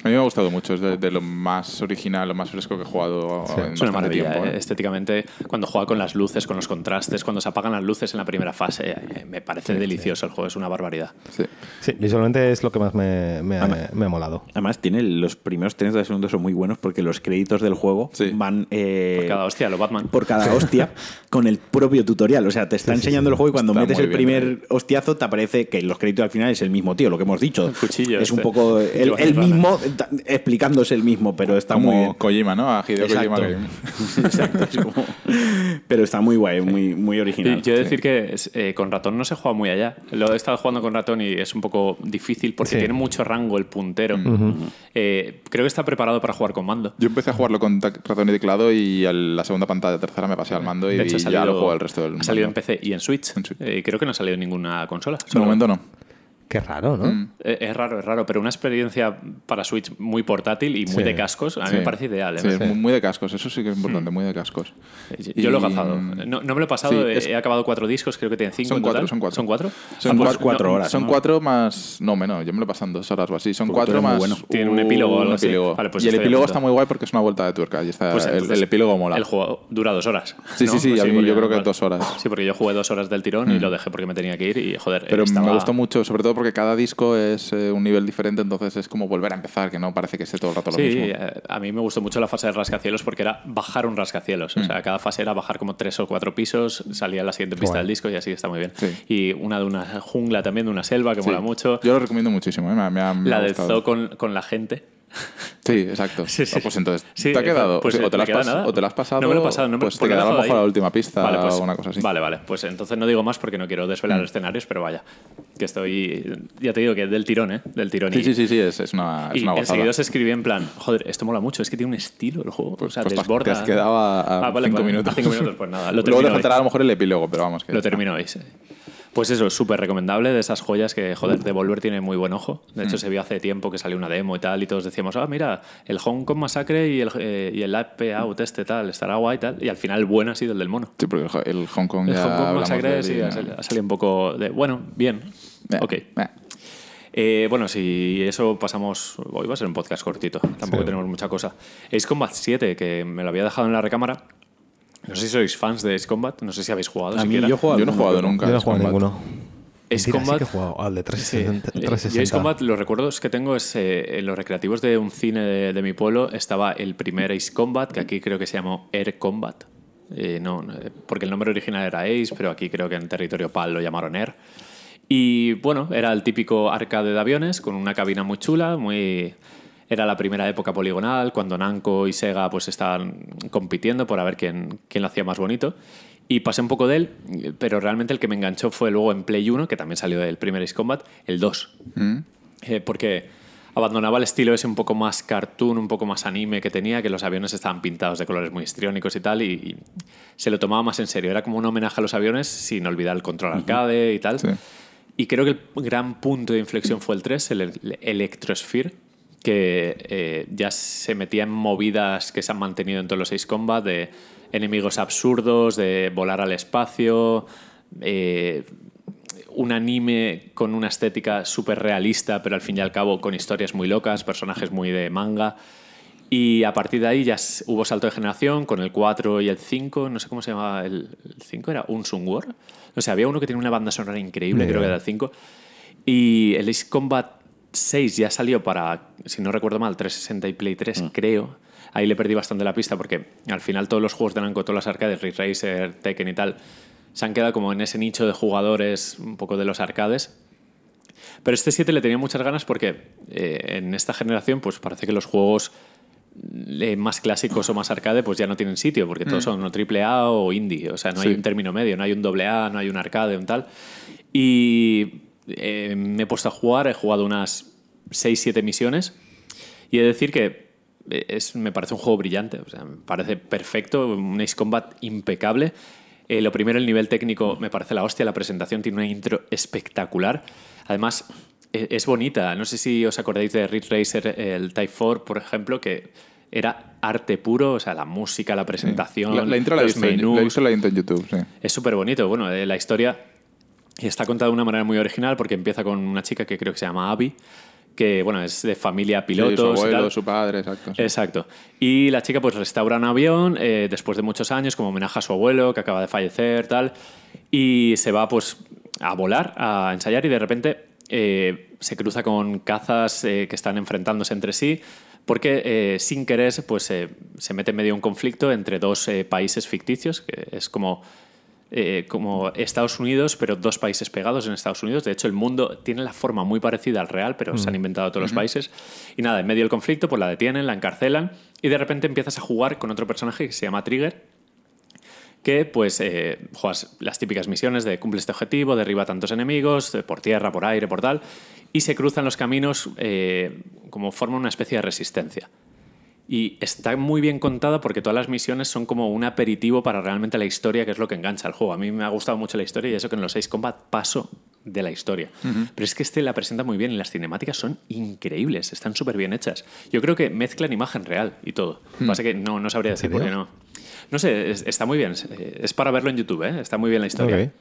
A mí me ha gustado mucho, es de, de lo más original, lo más fresco que he jugado en Es una maravilla, tiempo. ¿eh? ¿eh? estéticamente, cuando juega con las luces, con los contrastes, cuando se apagan las luces en la primera fase, eh, me parece delicioso el juego, es una barbaridad. Sí. Sí, visualmente es lo que más me, me ha, me ha molado. Además, tiene los primeros 30 segundos son muy buenos porque los créditos del juego Sí. van eh, Por cada hostia, lo Batman. por cada hostia [LAUGHS] con el propio tutorial. O sea, te está enseñando el juego y cuando Está metes el bien, primer hostiazo te aparece que los créditos al final es el mismo tío, lo que hemos dicho. El cuchillo es un este. poco [LAUGHS] el, mismo, explicándose el mismo, pero está Como muy... Kojima, ¿no? A Hideo Exacto. Kojima. [LAUGHS] Exacto, es como- [LAUGHS] pero está muy guay, muy, muy original. Y yo he de decir que eh, con ratón no se juega muy allá. Lo he estado jugando con ratón y es un poco difícil porque Sí. tiene mucho rango el puntero. Eh, creo que está preparado para jugar con mando. Yo empecé a jugarlo con ratón y teclado y a la segunda pantalla tercera me pasé al mando y, De hecho, ha y salido, ya lo juego el resto del ha salido en. PC y en Switch. En Switch. Eh, creo que no ha salido en ninguna consola. De momento no. Qué raro, ¿no? Eh, Es raro, es raro, pero una experiencia para Switch muy portátil y muy Sí. de cascos, a mí Sí. me parece ideal. ¿eh? Sí, muy- de cascos, eso sí que es importante, muy de cascos. Yo lo he Y- gastado. No, no me lo he pasado, Sí, he, es- he acabado cuatro discos, creo que tienen cinco Son en cuatro, total. son cuatro. ¿Son cuatro? Son Ah, pues cuatro, no, horas, Son ¿no? cuatro más. No, menos, yo me lo he pasado en dos horas o así. Son cuatro más. bueno. Tiene un epílogo o algo un así. epílogo. Vale, pues y el epílogo está muy guay porque es una vuelta de tuerca. Y está, Pues el, el epílogo mola. El juego dura dos horas. Sí, sí, sí, yo creo que dos horas. Sí, porque yo jugué dos horas del tirón y lo dejé porque me tenía que ir y, joder, Pero me gustó mucho, sobre todo porque cada disco es eh, un nivel diferente, entonces es como volver a empezar, que no parece que esté todo el rato lo Sí, mismo. eh, a mí me gustó mucho la fase de rascacielos porque era bajar un rascacielos. Mm. O sea, cada fase era bajar como tres o cuatro pisos, salía la siguiente pista del disco y así está muy bien. Sí. Y una de una jungla también, de una selva que Sí. mola mucho. Yo lo recomiendo muchísimo, eh, me, ha- me ha, me la ha del zoo con, con la gente. [LAUGHS] Sí, exacto. Sí, sí. Ah, pues entonces, Sí, ¿te ha quedado? pues, o, te la has nada. o te la has pasado. No me lo he pasado, no me- pues te quedará a lo mejor ahí. la última pista Vale, pues, o una cosa así. Vale, vale. Pues entonces no digo más porque no quiero desvelar Mm. escenarios, pero vaya. Que estoy. Ya te digo que del tirón, ¿eh? Del tirón. Sí, y, sí, sí, sí, es, es una, es y una enseguida se escribía en plan, joder, esto mola mucho, es que tiene un estilo el juego. o sea, Pues desborda. te has quedado a, a Ah, vale, cinco vale, minutos. A cinco minutos, pues nada. Lo [LAUGHS] Luego te faltará a lo mejor el epílogo, pero vamos. Que Lo termino hoy. Pues eso, súper recomendable de esas joyas que, joder, Devolver tiene muy buen ojo. De Mm. hecho, se vio hace tiempo que salió una demo y tal, y todos decíamos, ah, mira, el Hong Kong Massacre y el, eh, y el AP Out este tal, estará guay y tal. Y al final el bueno ha sido el del mono. Sí, porque el, Hong Kong El ya Hong Kong él sí, ha salido, ha salido un poco de, bueno, bien, Eh, ok. eh. Eh, bueno, si eso pasamos. Hoy va a ser un podcast cortito, tampoco Sí. tenemos mucha cosa. Ace Combat 7, que me lo había dejado en la recámara. No sé si sois fans de Ace Combat, no sé si habéis jugado A mí siquiera. yo he jugado Yo no he jugado nunca. Yo no he Ace jugado Combat. ninguno. Ace Mentira, sí Combat- que he jugado al de Sí, 360. eh, yo 360. Ace Combat, los recuerdos que tengo es eh, en los recreativos de un cine de, de mi pueblo estaba el primer Ace Combat, que aquí creo que se llamó Air Combat. Eh, no, no, eh, porque el nombre original era Ace, pero aquí creo que en territorio PAL lo llamaron Air. Y bueno, era el típico arcade de aviones con una cabina muy chula, muy... Era la primera época poligonal, cuando Namco y Sega pues estaban compitiendo por a ver quién, quién lo hacía más bonito. Y pasé un poco de él, pero realmente el que me enganchó fue luego en Play 1, que también salió del primer Ace Combat, el 2. ¿Mm? Eh, porque abandonaba el estilo ese un poco más cartoon, un poco más anime que tenía, que los aviones estaban pintados de colores muy histriónicos y tal, y, y se lo tomaba más en serio. Era como un homenaje a los aviones sin olvidar el control arcade y tal. Sí. Y creo que el gran punto de inflexión fue el 3, el, el Electrosphere, que eh, ya se metía en movidas que se han mantenido en todos los seis Combat, de enemigos absurdos, de volar al espacio, eh, un anime con una estética súper realista, pero al fin y al cabo con historias muy locas, personajes muy de manga. Y a partir de ahí ya hubo salto de generación con el 4 y el 5, no sé cómo se llamaba, el, el 5 era Unsung War. O sea, había uno que tenía una banda sonora increíble, creo que era el 5. Y el Ace Combat 6 ya salió para, si no recuerdo mal, 360 y Play 3, creo. Ahí le perdí bastante la pista porque al final todos los juegos de Namco, todas las arcades, Ridge Racer, Tekken y tal, se han quedado como en ese nicho de jugadores un poco de los arcades. Pero este 7 le tenía muchas ganas porque eh, en esta generación pues parece que los juegos eh, más clásicos o más arcade pues ya no tienen sitio porque todos son o triple A o indie. O sea, no hay un término medio, no hay un doble A, no hay un arcade, un tal. Y eh, me he puesto a jugar, he jugado unas 6-7 misiones y he de decir que eh, es, me parece un juego brillante, o sea, me parece perfecto, un Ace Combat impecable. Eh, lo primero, el nivel técnico me parece la hostia, la presentación tiene una intro espectacular. Además, e- es bonita. No sé si os acordáis de Ridge Racer, el Type 4, por ejemplo, que era arte puro, o sea, la música, la presentación, La, la intro la visto, menús. la visto la intro en YouTube, sí. Es súper bonito. Bueno, eh, la historia está contada de una manera muy original porque empieza con una chica que creo que se llama Abby, que bueno, es de familia Sí, pilotos. su y abuelo, tal. su padre, exacto. sí. Exacto. Y la chica pues restaura un avión eh, después de muchos años como homenaje a su abuelo que acaba de fallecer, tal. Y se va pues a volar, a ensayar y de repente eh, se cruza con cazas eh, que están enfrentándose entre sí porque sin querer pues se mete en medio un conflicto entre dos países ficticios, que es como eh, como Estados Unidos, pero dos países pegados en Estados Unidos. De hecho, el mundo tiene la forma muy parecida al real, pero se han inventado todos los países. Y nada, en medio del conflicto, pues la detienen, la encarcelan y de repente empiezas a jugar con otro personaje que se llama Trigger, que pues eh, juegas las típicas misiones de cumple este objetivo, derriba tantos enemigos, de por tierra, por aire, por tal, y se cruzan los caminos eh, como forma una especie de resistencia. Y está muy bien contada porque todas las misiones son como un aperitivo para realmente la historia, que es lo que engancha al juego. A mí me ha gustado mucho la historia y eso que en los 6 Combat paso de la historia. Pero es que este la presenta muy bien y las cinemáticas son increíbles, están súper bien hechas. Yo creo que mezclan imagen real y todo. Lo que pasa es que no, no sabría decir por qué no. No sé, es- está muy bien. Es, es para verlo en YouTube, ¿eh? está muy bien la historia. Ok.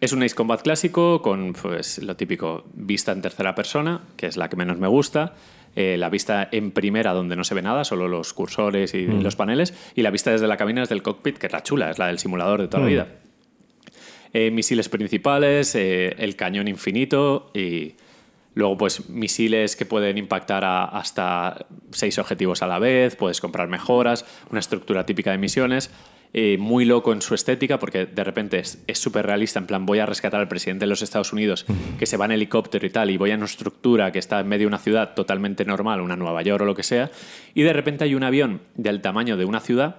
Es un Ace Combat clásico con pues, lo típico vista en tercera persona, que es la que menos me gusta. Eh, la vista en primera, donde no se ve nada, solo los cursores y los paneles. Y la vista desde la cabina, desde el cockpit, que es la chula, es la del simulador de toda la vida. Eh, misiles principales, eh, el cañón infinito y luego pues misiles que pueden impactar a hasta seis objetivos a la vez, puedes comprar mejoras, una estructura típica de misiones. Eh, muy loco en su estética porque de repente es súper realista, en plan voy a rescatar al presidente de los Estados Unidos que se va en helicóptero y tal y voy a una estructura que está en medio de una ciudad totalmente normal, una Nueva York o lo que sea, y de repente hay un avión del tamaño de una ciudad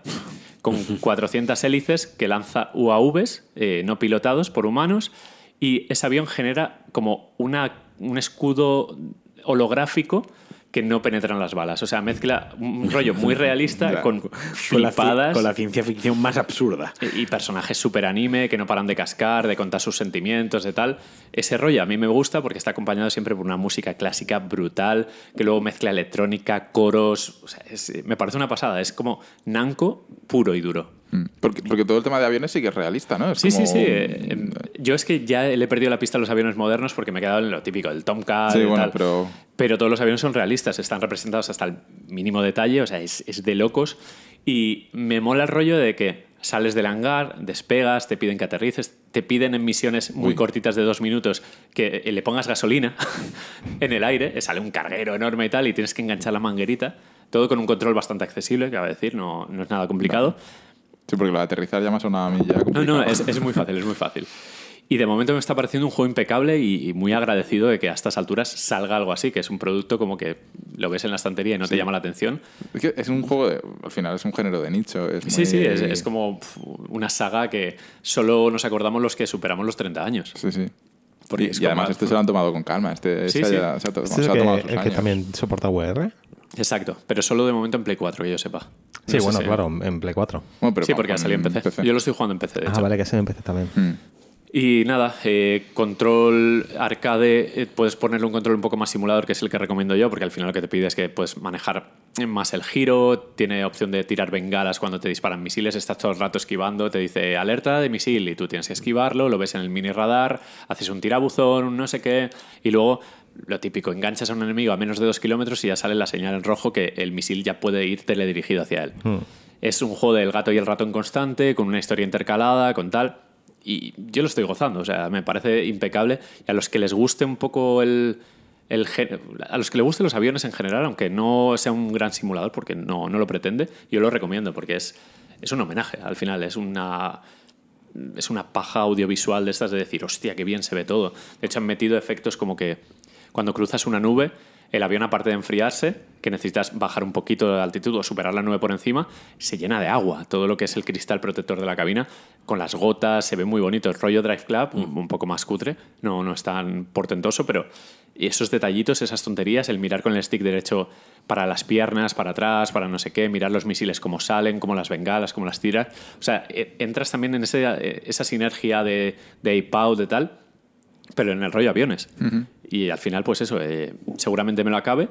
con [LAUGHS] 400 hélices que lanza UAVs eh, no pilotados por humanos y ese avión genera como una, un escudo holográfico que no penetran las balas. O sea, mezcla un rollo muy realista [LAUGHS] con Con la, flipadas con la ciencia ficción más absurda. y personajes súper anime que no paran de cascar, de contar sus sentimientos, de tal. Ese rollo a mí me gusta porque está acompañado siempre por una música clásica brutal, que luego mezcla electrónica, coros. o sea, es- me parece una pasada. Es como Nanco puro y duro. Mm. Porque, porque todo el tema de aviones sí que es realista, ¿no? Es Sí, sí, como- sí. eh, em, Yo es que ya le he perdido la pista a los aviones modernos porque me he quedado en lo típico, el Tomcat Sí, y bueno, tal. pero- Pero todos los aviones son realistas, están representados hasta el mínimo detalle, o sea, es, es de locos. Y me mola el rollo de que sales del hangar, despegas, te piden que aterrices, te piden en misiones muy Uy. cortitas de dos minutos que le pongas gasolina [LAUGHS] en el aire, sale un carguero enorme y tal, y tienes que enganchar la manguerita. Todo con un control bastante accesible, cabe decir, no, no es nada complicado. Sí, porque lo de aterrizar ya me suena a mí ya No, complicado. no, es, es muy fácil, es muy fácil. Y de momento me está pareciendo un juego impecable y, y muy agradecido de que a estas alturas salga algo así, que es un producto como que lo ves en la estantería y no te llama la atención. Es que es un juego, de- al final es un género de nicho. Es Sí, muy- sí, es, es como una saga que solo nos acordamos los que superamos los 30 años. Sí, sí. Porque y, además este se lo han tomado con calma. Este Sí, se, sí. ha- se ha, to- ¿Este se es ha el, tomado que, sus el que años. también soporta VR? Exacto, pero solo de momento en Play 4, que yo sepa. Sí, No sé bueno, si- claro, en Play 4. Bueno, pero Sí, porque ha salido en PC. Yo lo estoy jugando en PC, de Ah, hecho. vale, que se me empecé también. Mm. Y nada, eh, control arcade, eh, puedes ponerle un control un poco más simulador, que es el que recomiendo yo, porque al final lo que te pide es que puedes manejar más el giro, tiene opción de tirar bengalas cuando te disparan misiles, estás todo el rato esquivando, te dice alerta de misil y tú tienes que esquivarlo, lo ves en el mini radar, haces un tirabuzón, un no sé qué, y luego lo típico, enganchas a un enemigo a menos de dos kilómetros y ya sale la señal en rojo que el misil ya puede ir teledirigido hacia él. Es un juego del gato y el ratón constante, con una historia intercalada, con tal. Y yo lo estoy gozando, o sea, me parece impecable. Y a los que les guste un poco el. el a los que les gusten los aviones en general, aunque no sea un gran simulador, porque no, no lo pretende, yo lo recomiendo, porque es, es un homenaje al final, es una. Es una paja audiovisual de estas de decir, hostia, qué bien se ve todo. De hecho, han metido efectos como que cuando cruzas una nube, el avión, aparte de enfriarse, que necesitas bajar un poquito de altitud o superar la nube por encima, se llena de agua. Todo lo que es el cristal protector de la cabina, con las gotas, se ve muy bonito. El rollo Drive Club, un, un poco más cutre, no, no es tan portentoso, pero esos detallitos, esas tonterías, el mirar con el stick derecho para las piernas, para atrás, para no sé qué, mirar los misiles cómo salen, cómo las bengalas, cómo las tiras. O sea, e- entras también en ese- eh, esa sinergia de, de ape-out, de tal, pero en el rollo aviones. Y al final, pues eso, eh, seguramente me lo acabe.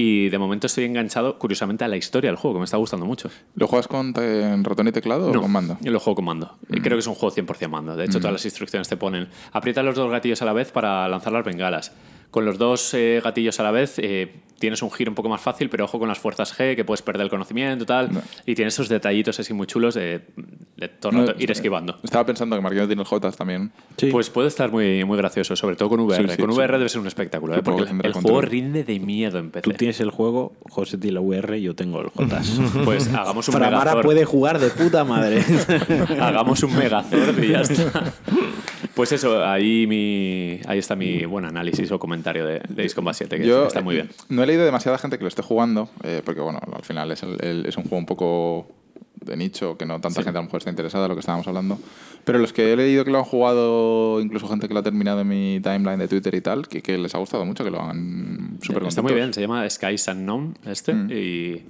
Y de momento estoy enganchado, curiosamente, a la historia del juego, que me está gustando mucho. ¿Lo juegas con te- en ratón y teclado o con mando? Yo lo juego con mando. Y Creo que es un juego 100% mando. De hecho, todas las instrucciones te ponen aprieta los dos gatillos a la vez para lanzar las bengalas. Con los dos eh, gatillos a la vez eh, tienes un giro un poco más fácil, pero ojo con las fuerzas G, que puedes perder el conocimiento tal. No. Y tienes esos detallitos así muy chulos de, de todo el No, rato ir esquivando. Estaba pensando que Marquino tiene el Jotas también. Sí. Pues puede estar muy, muy gracioso, sobre todo con VR. Sí, sí, con sí. VR debe ser un espectáculo, ¿eh? Porque que el, juego rinde de miedo en Tú PC. tienes el juego, José tiene la VR y yo tengo el JAS. [LAUGHS] Pues hagamos un Framara megazord. puede jugar de puta madre. [LAUGHS] Hagamos un megazord y ya está. [LAUGHS] Pues eso, ahí, mi, ahí está mi buen análisis o comentario de, de Ace Combat 7, que Yo está muy bien. eh, No he leído demasiada gente que lo esté jugando, eh, porque bueno, al final es, el- el- es un juego un poco de nicho, que no tanta gente a lo mejor está interesada en lo que estábamos hablando. Pero los que he leído que lo han jugado, incluso gente que lo ha terminado en mi timeline de Twitter y tal, que, que les ha gustado mucho, que lo han súper Está muy bien, se llama Skies Unknown este. Mm. Y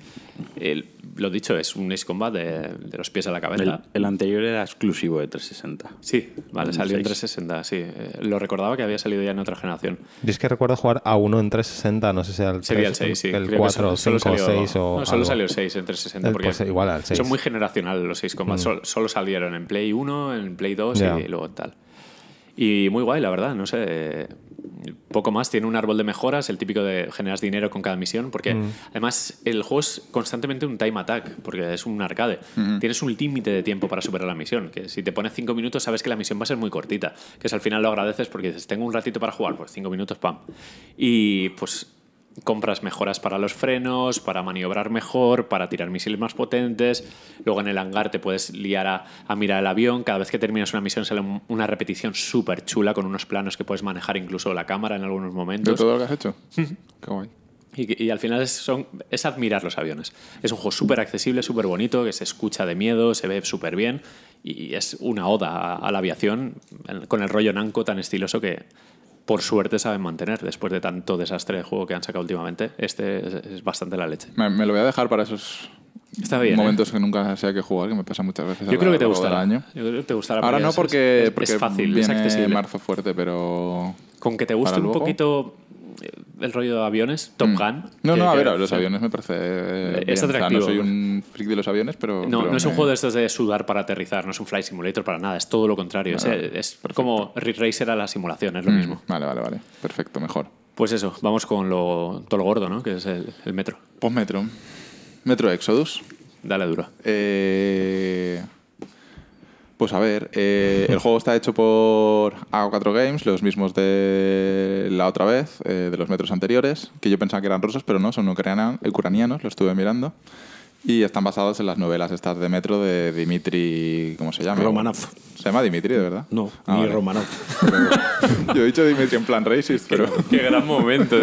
el- lo dicho, es un Ace Combat de, de los pies a la cabeza. el, el anterior era exclusivo de 360. Sí, vale, El salió en seis. 360, sí. Eh, lo recordaba que había salido ya en otra generación. Yo es que recuerdo jugar a uno en 360, no sé si el, Sería el 3, 6, sí. el Creo que 4, solo 5, salió- 6 o No, solo algo. salió el 6 en 360. Eh, Porque pues igual al 6. Son muy generacionales los 6 combats. Sol- Solo, salieron en Play 1, en Play 2 Ya. y luego tal. Y muy guay, la verdad. No sé. Poco más. Tiene un árbol de mejoras, el típico de generas dinero con cada misión. Porque Mm. además el juego es constantemente un time attack, porque es un arcade. Tienes un límite de tiempo para superar la misión. Que si te pones 5 minutos, sabes que la misión va a ser muy cortita. Que es al final lo agradeces porque dices, tengo un ratito para jugar, pues 5 minutos, pam. Y pues compras mejoras para los frenos, para maniobrar mejor, para tirar misiles más potentes. Luego en el hangar te puedes liar a, a mirar el avión. Cada vez que terminas una misión sale un- una repetición súper chula con unos planos que puedes manejar incluso la cámara en algunos ¿De momentos. todo lo que has hecho? [LAUGHS] Qué guay. Y, y al final es, son, es admirar los aviones. Es un juego súper accesible, súper bonito, que se escucha de miedo, se ve súper bien y es una oda a, a la aviación con el rollo Nanco tan estiloso que por suerte saben mantener después de tanto desastre de juego que han sacado últimamente. Este es, es bastante la leche. Me, me lo voy a dejar para esos Está bien. ¿eh? momentos que nunca sé que jugar, que me pasa muchas veces. Yo creo que te gustará. año. Yo creo que te gustará Ahora no porque, es, porque es fácil, viene es accesible. marzo fuerte, pero... Con que te guste un luego. poquito el rollo de aviones, Top Gun. Mm. No, que- no, a que- ver, los aviones me parece. eh, Es bien. O sea, atractivo. no soy un freak de los aviones, pero. No, pero no es un me- juego de estos de sudar para aterrizar, no es un flight simulator para nada, es todo lo contrario. Es, es como Ridge Racer a la simulación, es lo Mm, mismo. Vale, vale, vale. Perfecto, mejor. Pues eso, vamos con lo, todo lo gordo, ¿no? Que es el, el metro. Pues Metro. Metro Exodus. Dale duro. Eh, Pues a ver, eh, el [LAUGHS] juego está hecho por A4 Games, los mismos de la otra vez, eh, de los metros anteriores, que yo pensaba que eran rusos, pero no, son ucranianos, ucranianos, lo estuve mirando. Y están basados en las novelas estas de Metro de Dimitri... ¿Cómo se llama? Romanov. ¿Se llama Dimitri, de verdad? No, Ah, ni vale. Romanov. [LAUGHS] Yo he dicho Dimitri en plan racist, pero... [LAUGHS] Qué gran momento.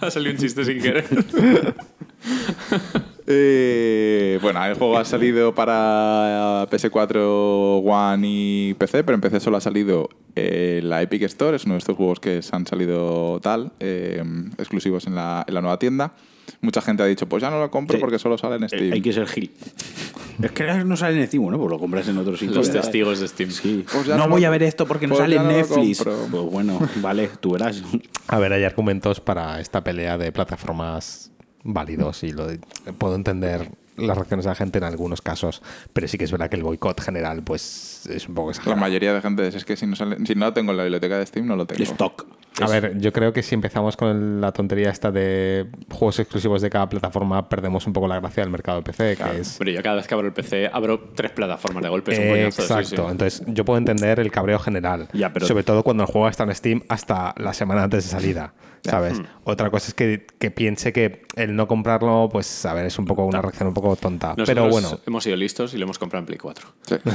ha salido un chiste sin querer. Eh, bueno, el juego ha salido para PS4, One y PC, pero en PC solo ha salido eh, la Epic Store, es uno de estos juegos que se han salido tal, eh, exclusivos en la, en la nueva tienda. Mucha gente ha dicho, pues ya no lo compro Sí. porque solo sale en Steam. Hay que ser gil. Es que no sale en Steam, ¿no? Pues lo compras en otro sitio. Los testigos de Steam. Sí. Pues no, no voy a ver esto porque no pues sale en no Netflix. Pues bueno, vale, tú verás. A ver, hay argumentos para esta pelea de plataformas válidos y lo de- puedo entender las reacciones de la gente en algunos casos, pero sí que es verdad que el boicot general pues es un poco La exagerado. mayoría de gente es que si no, sale, si no lo tengo en la biblioteca de Steam, no lo tengo. Stock. A ver, yo creo que si empezamos con la tontería esta de juegos exclusivos de cada plataforma, perdemos un poco la gracia del mercado de PC, que es... Pero yo cada vez que abro el PC abro tres plataformas de golpe. es un Eh, sí, exacto, sí. entonces yo puedo entender el cabreo general, Ya, pero- sobre todo cuando el juego está en Steam hasta la semana antes de salida, ¿sabes? Hmm. Otra cosa es que, que piense que el no comprarlo, pues a ver, es un poco una reacción un poco tonta, Nosotros pero bueno, hemos sido listos y lo hemos comprado en Play 4. Sí. [LAUGHS]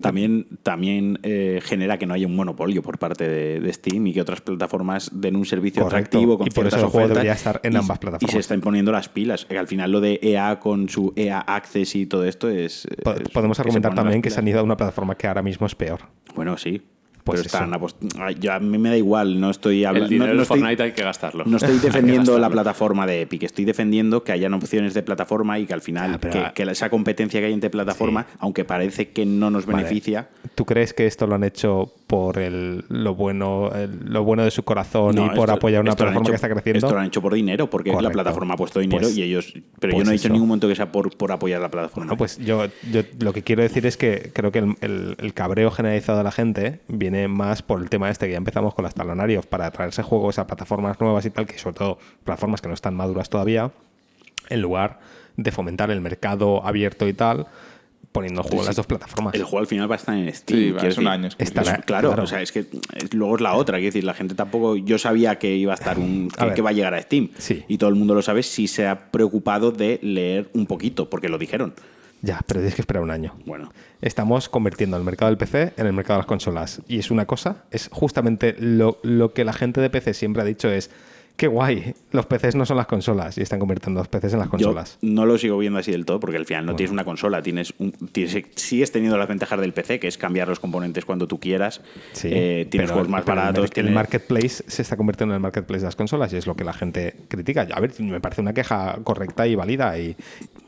También, también eh, genera que no haya un monopolio por parte de, de Steam y que otras plataformas den un servicio Correcto. atractivo con Y por eso el juego debería estar en y- ambas Y plataformas. se está imponiendo las pilas. Que al final lo de EA con su EA Access y todo esto es... es podemos argumentar también que se han ido a una plataforma que ahora mismo es peor. Bueno, sí. Pues pero están Ay, yo- a mí me da igual, no estoy hablando... El dinero no, no de estoy, Fortnite hay que gastarlo. no estoy [LAUGHS] defendiendo la plataforma de Epic, estoy defendiendo que hayan opciones de plataforma y que al final que, que esa competencia que hay entre plataforma, aunque parece que no nos Vale. beneficia... ¿Tú crees que esto lo han hecho por el, lo, bueno, el- lo bueno de su corazón No, y por esto- apoyar una plataforma hecho- que está creciendo? Esto lo han hecho por dinero, porque la plataforma ha puesto dinero Pues- y ellos. Pero pues yo no he dicho en ningún momento que sea por, por apoyar la plataforma. No, pues yo, yo lo que quiero decir es que creo que el, el- el cabreo generalizado de la gente viene más por el tema este que ya empezamos con las talonarios para traerse juegos a plataformas nuevas y tal, que sobre todo plataformas que no están maduras todavía, en lugar de fomentar el mercado abierto y tal, poniendo el juego en las dos plataformas. El juego al final va a estar en Steam. Sí, va, quiero es un decir. año. exclusivo. Estará- Es- claro, claro. o sea, es que es- luego es la otra. Quiero decir, la gente tampoco. Yo sabía que iba a estar un. [LAUGHS] A que, que va a llegar a Steam. Sí. Y todo el mundo lo sabe si se ha preocupado de leer un poquito, porque lo dijeron. Ya, pero tienes que esperar un año. Bueno. Estamos convirtiendo el mercado del PC en el mercado de las consolas. Y es una cosa, es justamente lo, lo que la gente de PC siempre ha dicho es, qué guay, los PCs no son las consolas y están convirtiendo los PCs en las consolas. Yo no lo sigo viendo así del todo, porque al final no tienes una consola, tienes un, tienes, sigues teniendo las ventajas del PC, que es cambiar los componentes cuando tú quieras. Sí, eh, tienes pero- juegos más pero baratos. El, tienes- marketplace se está convirtiendo en el marketplace de las consolas y es lo que la gente critica. A ver, me parece una queja correcta y válida y,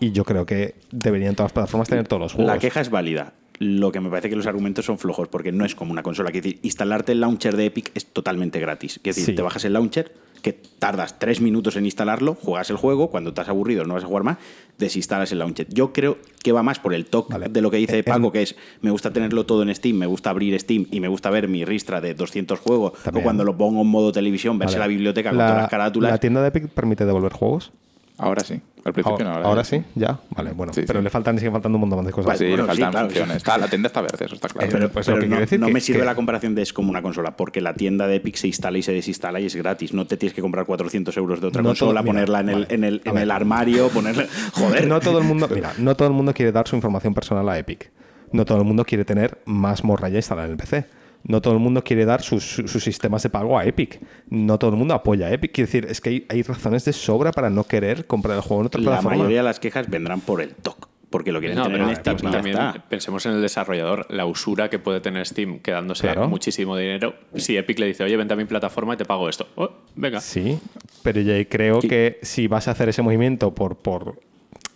y yo creo que deberían todas las plataformas tener todos los juegos. La queja es válida. Lo que me parece que los argumentos son flojos, porque no es como una consola. Quiero decir, instalarte el launcher de Epic es totalmente gratis. Quiero decir, Sí. te bajas el launcher, que tardas tres minutos en instalarlo, juegas el juego, cuando estás aburrido no vas a jugar más, desinstalas el launcher. Yo creo que va más por el toque Vale. de lo que dice Eh, Paco, em- que es me gusta tenerlo todo en Steam, me gusta abrir Steam y me gusta ver mi ristra de 200 juegos, También. o cuando lo pongo en modo televisión, verse Vale. la biblioteca con todas las carátulas. ¿La tienda de Epic permite devolver juegos? Ahora sí. Al principio no. Ahora, ahora sí, ya. Vale, bueno. Sí, pero sí. le faltan, siguen faltando un montón de cosas. Pues sí, Bueno, le faltan sí, claro. Está, la tienda está verde, eso está claro. Eh, Pero, pues pero lo que no, quiero decir no que- me sirve que- la comparación de es como una consola, porque la tienda de Epic se instala y se desinstala y es gratis. No te tienes que comprar 400 euros de otra No consola, todo- mira, ponerla en, el, vale. en, el, en el armario, ponerla. [LAUGHS] Joder. No todo el mundo, mira, no todo el mundo quiere dar su información personal a Epic. No todo el mundo quiere tener más morra ya instalada en el PC. No todo el mundo quiere dar sus, sus- sistemas de pago a Epic. No todo el mundo apoya a Epic. Quiero decir, es que hay, hay razones de sobra para no querer comprar el juego en otra la plataforma. mayoría de las quejas vendrán por el TOC, porque lo quieren No, tener pero en Steam pues también está. pensemos en el desarrollador, la usura que puede tener Steam quedándose Claro. muchísimo dinero. Si Epic le dice, oye, vente a mi plataforma y te pago esto. Oh, venga. Sí, pero yo creo Sí. que si vas a hacer ese movimiento por, por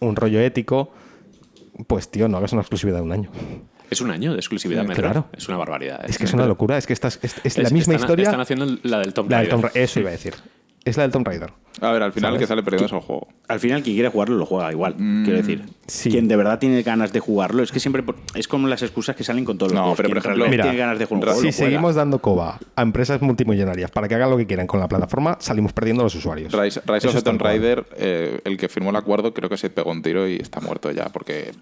un rollo ético, pues tío, no hagas una exclusividad de un año. Es un año de exclusividad, Metro. claro. Es una barbaridad. ¿eh? Es que es una locura, es que estás, es, es la misma están- historia. Están haciendo la del Tomb la del Raider. Tomb Ra- eso iba a decir. es la del Tomb Raider. A ver, al final el ¿Sabes? que sale perdiendo es el juego. Al final, quien quiere jugarlo, lo juega igual. Mm, quiero decir, sí. quien de verdad tiene ganas de jugarlo, es que siempre por- es como las excusas que salen con todos los No, juegos. pero, por ejemplo, Mira, tiene ganas de jugar un si juego, Si seguimos dando coba a empresas multimillonarias para que hagan lo que quieran con la plataforma, salimos perdiendo a los usuarios. Rise, Rise of the Tomb. Raider, eh, el que firmó el acuerdo, creo que se pegó un tiro y está muerto ya, porque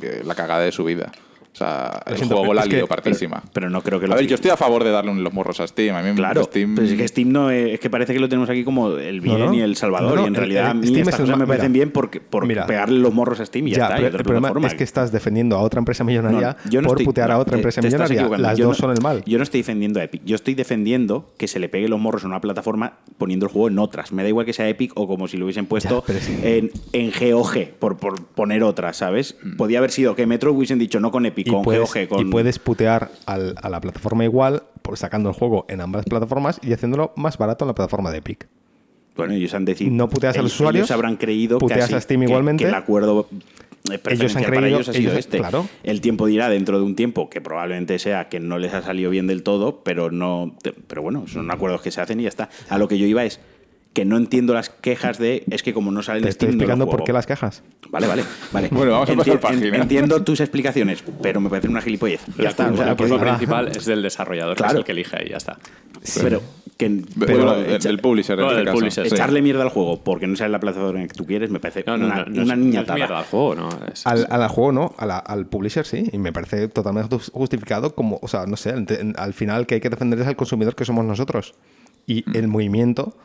eh, la cagada de su vida. O sea, el siento, juego la que- lió partísima. Pero no creo que a lo ver, fi- yo estoy a favor de darle los morros a Steam. A mí Claro, Steam... pero es que Steam no es, es que parece que lo tenemos aquí como el bien No, no. y el salvador. No, no, y en realidad el a mí Steam estas es el cosas me parecen mira, bien porque, por mira. pegarle los morros a Steam y ya, Ya, está. pero otra el problema es que estás defendiendo a otra empresa millonaria No, yo no por estoy- putear a otra te- empresa te millonaria. Las Yo dos no- son el mal. Yo no estoy defendiendo a Epic. Yo estoy defendiendo que se le pegue los morros a una plataforma poniendo el juego en otras. Me da igual que sea Epic o como si lo hubiesen puesto en, en GOG, por, por poner otra, ¿sabes? Podía haber sido que Metro hubiesen dicho no con Epic, y con puedes, GOG, con... y puedes putear al- a la plataforma igual por sacando el juego en ambas plataformas y haciéndolo más barato en la plataforma de Epic. Bueno, ellos han decidido... No puteas a los ellos- usuarios, Ellos habrán creído puteas casi a Steam que- igualmente. que el acuerdo eh, preferencial para creído- ellos ha sido ellos- este. claro. El tiempo dirá dentro de un tiempo que probablemente sea que no les ha salido bien del todo, pero no... Pero bueno, son acuerdos que se hacen y ya está. A lo que yo iba es que no entiendo las quejas de es que como no sale en Te estoy Steam no lo explicando por juego". qué las quejas. Vale, vale, vale. [LAUGHS] Bueno, vamos a pasar página. Entiendo tus explicaciones, pero me parece una gilipollez. Ya La está. o sea, que culpa diga- principal es del desarrollador, que Claro. es el que elige y ya está. Pero que Bueno, bueno, el, echa- el publisher, en No, este del caso. publisher, sí. echarle mierda al juego porque no sale la plataforma que tú quieres me parece No, no, una, no, no una es, niña no es mierda al juego, ¿no? Es- Al, al juego no, a la- al publisher sí, y me parece totalmente jus- justificado como, o sea, no sé, en- al final que hay que defender es al consumidor que somos nosotros. Y el movimiento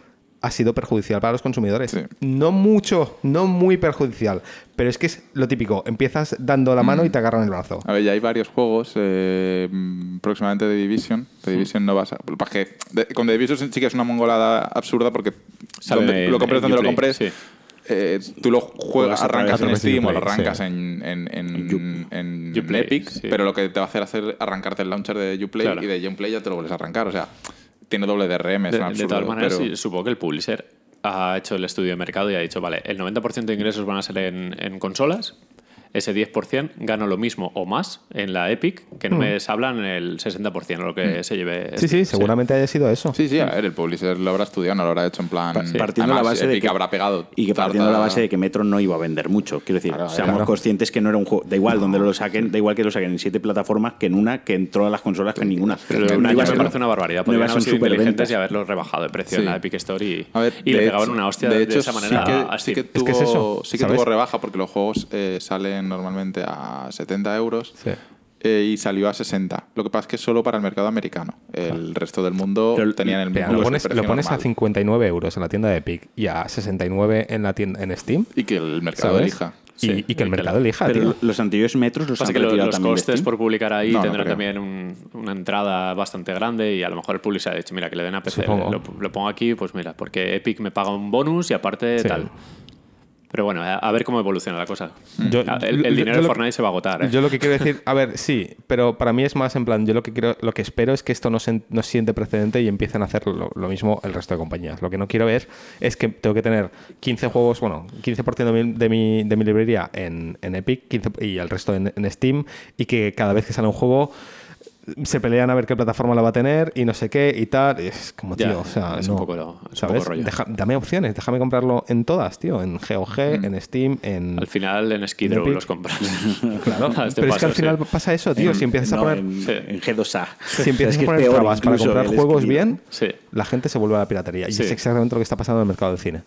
ha sido perjudicial para los consumidores. Sí. No mucho, no muy perjudicial, pero es que es lo típico, empiezas dando la mano y te agarran el brazo. A ver, ya hay varios juegos eh, mm, próximamente de Division. The Division no vas a... con The Division sí que es una mongolada absurda porque donde- en- lo compres donde lo compres, sí. eh, tú lo Juegas arrancas en Steam o lo arrancas sí. en, en, en, en Uplay, Epic, sí. pero lo que te va a hacer hacer arrancarte el launcher de Uplay Claro. y de Uplay ya te lo vuelves a arrancar. O sea, tiene doble DRM, es De, un de absurdo. todas maneras, pero- sí, supongo que el publisher ha hecho el estudio de mercado y ha dicho, vale, el 90% de ingresos van a ser en, en consolas, ese 10% gano lo mismo o más en la Epic, que no me hablan el 60% o lo que se lleve. Mm. Sí, Steam. sí, seguramente haya sido eso. Sí, sí, a ver, el publisher lo habrá estudiado, no lo habrá hecho en plan. Pa- partiendo de la Además, base de que habrá pegado. y que partiendo de la base de que Metro no iba a vender mucho quiero decir Claro, seamos claro. conscientes que no era un juego da igual donde lo saquen da igual que lo saquen en siete plataformas que en una que en todas las consolas que en ninguna Pero no un año iba a me parece una barbaridad. no Podrían a ser haber sido inteligentes y haberlo rebajado de precio Sí. en la Epic Store y, A ver, y le pegaban una hostia de de, hecho, esa manera sí que, a sí Steam. que Es tuvo, que es eso, sí que ¿sabes? tuvo rebaja porque los juegos eh, normalmente a 70 euros Sí. eh, y salió a 60. Lo que pasa es que es solo para el mercado americano. El resto del mundo Pero- tenían el mismo lo pones, lo pones a normal. 59 euros en la tienda de Epic y a 69 en la tienda en Steam. Y que el mercado ¿sabes? elija. Y, Sí, y que el mercado elija, pero tío. los anteriores metros los Pasa han que los costes por publicar ahí No, tendrán también un- una entrada bastante grande y a lo mejor el publisher ha dicho, mira, que le den a PC. Lo, lo pongo aquí, pues mira, porque Epic me paga un bonus y aparte Sí. tal. Pero bueno, a, a ver cómo evoluciona la cosa. Yo- Ah, el, dinero yo de lo- Fortnite se va a agotar, ¿eh? Yo lo que quiero decir, a ver, sí, pero para mí es más en plan, yo lo que quiero, lo que espero es que esto no, se, no siente precedente y empiecen a hacer lo, lo mismo el resto de compañías. Lo que no quiero ver es que tengo que tener 15 juegos, bueno, 15% de mi, de mi, de mi librería en, en Epic 15 y el resto en, en Steam y que cada vez que sale un juego se pelean a ver qué plataforma la va a tener y no sé qué y tal. Y Es como, Ya, tío, o sea, es no, un poco lo- es un ¿sabes? poco rollo. Deja- dame opciones, déjame comprarlo en todas, tío, en GOG, en Steam, en... Al final en Skid Row Epic. los compras. [LAUGHS] Claro, [LAUGHS] este pero es que al final sí. pasa eso, tío. En- si empiezas a poner, en, Sí. en G2A si empiezas Es que a poner trabas para comprar juegos bien, Sí. La gente se vuelve a la piratería. Y Sí. es exactamente lo que está pasando en el mercado del cine.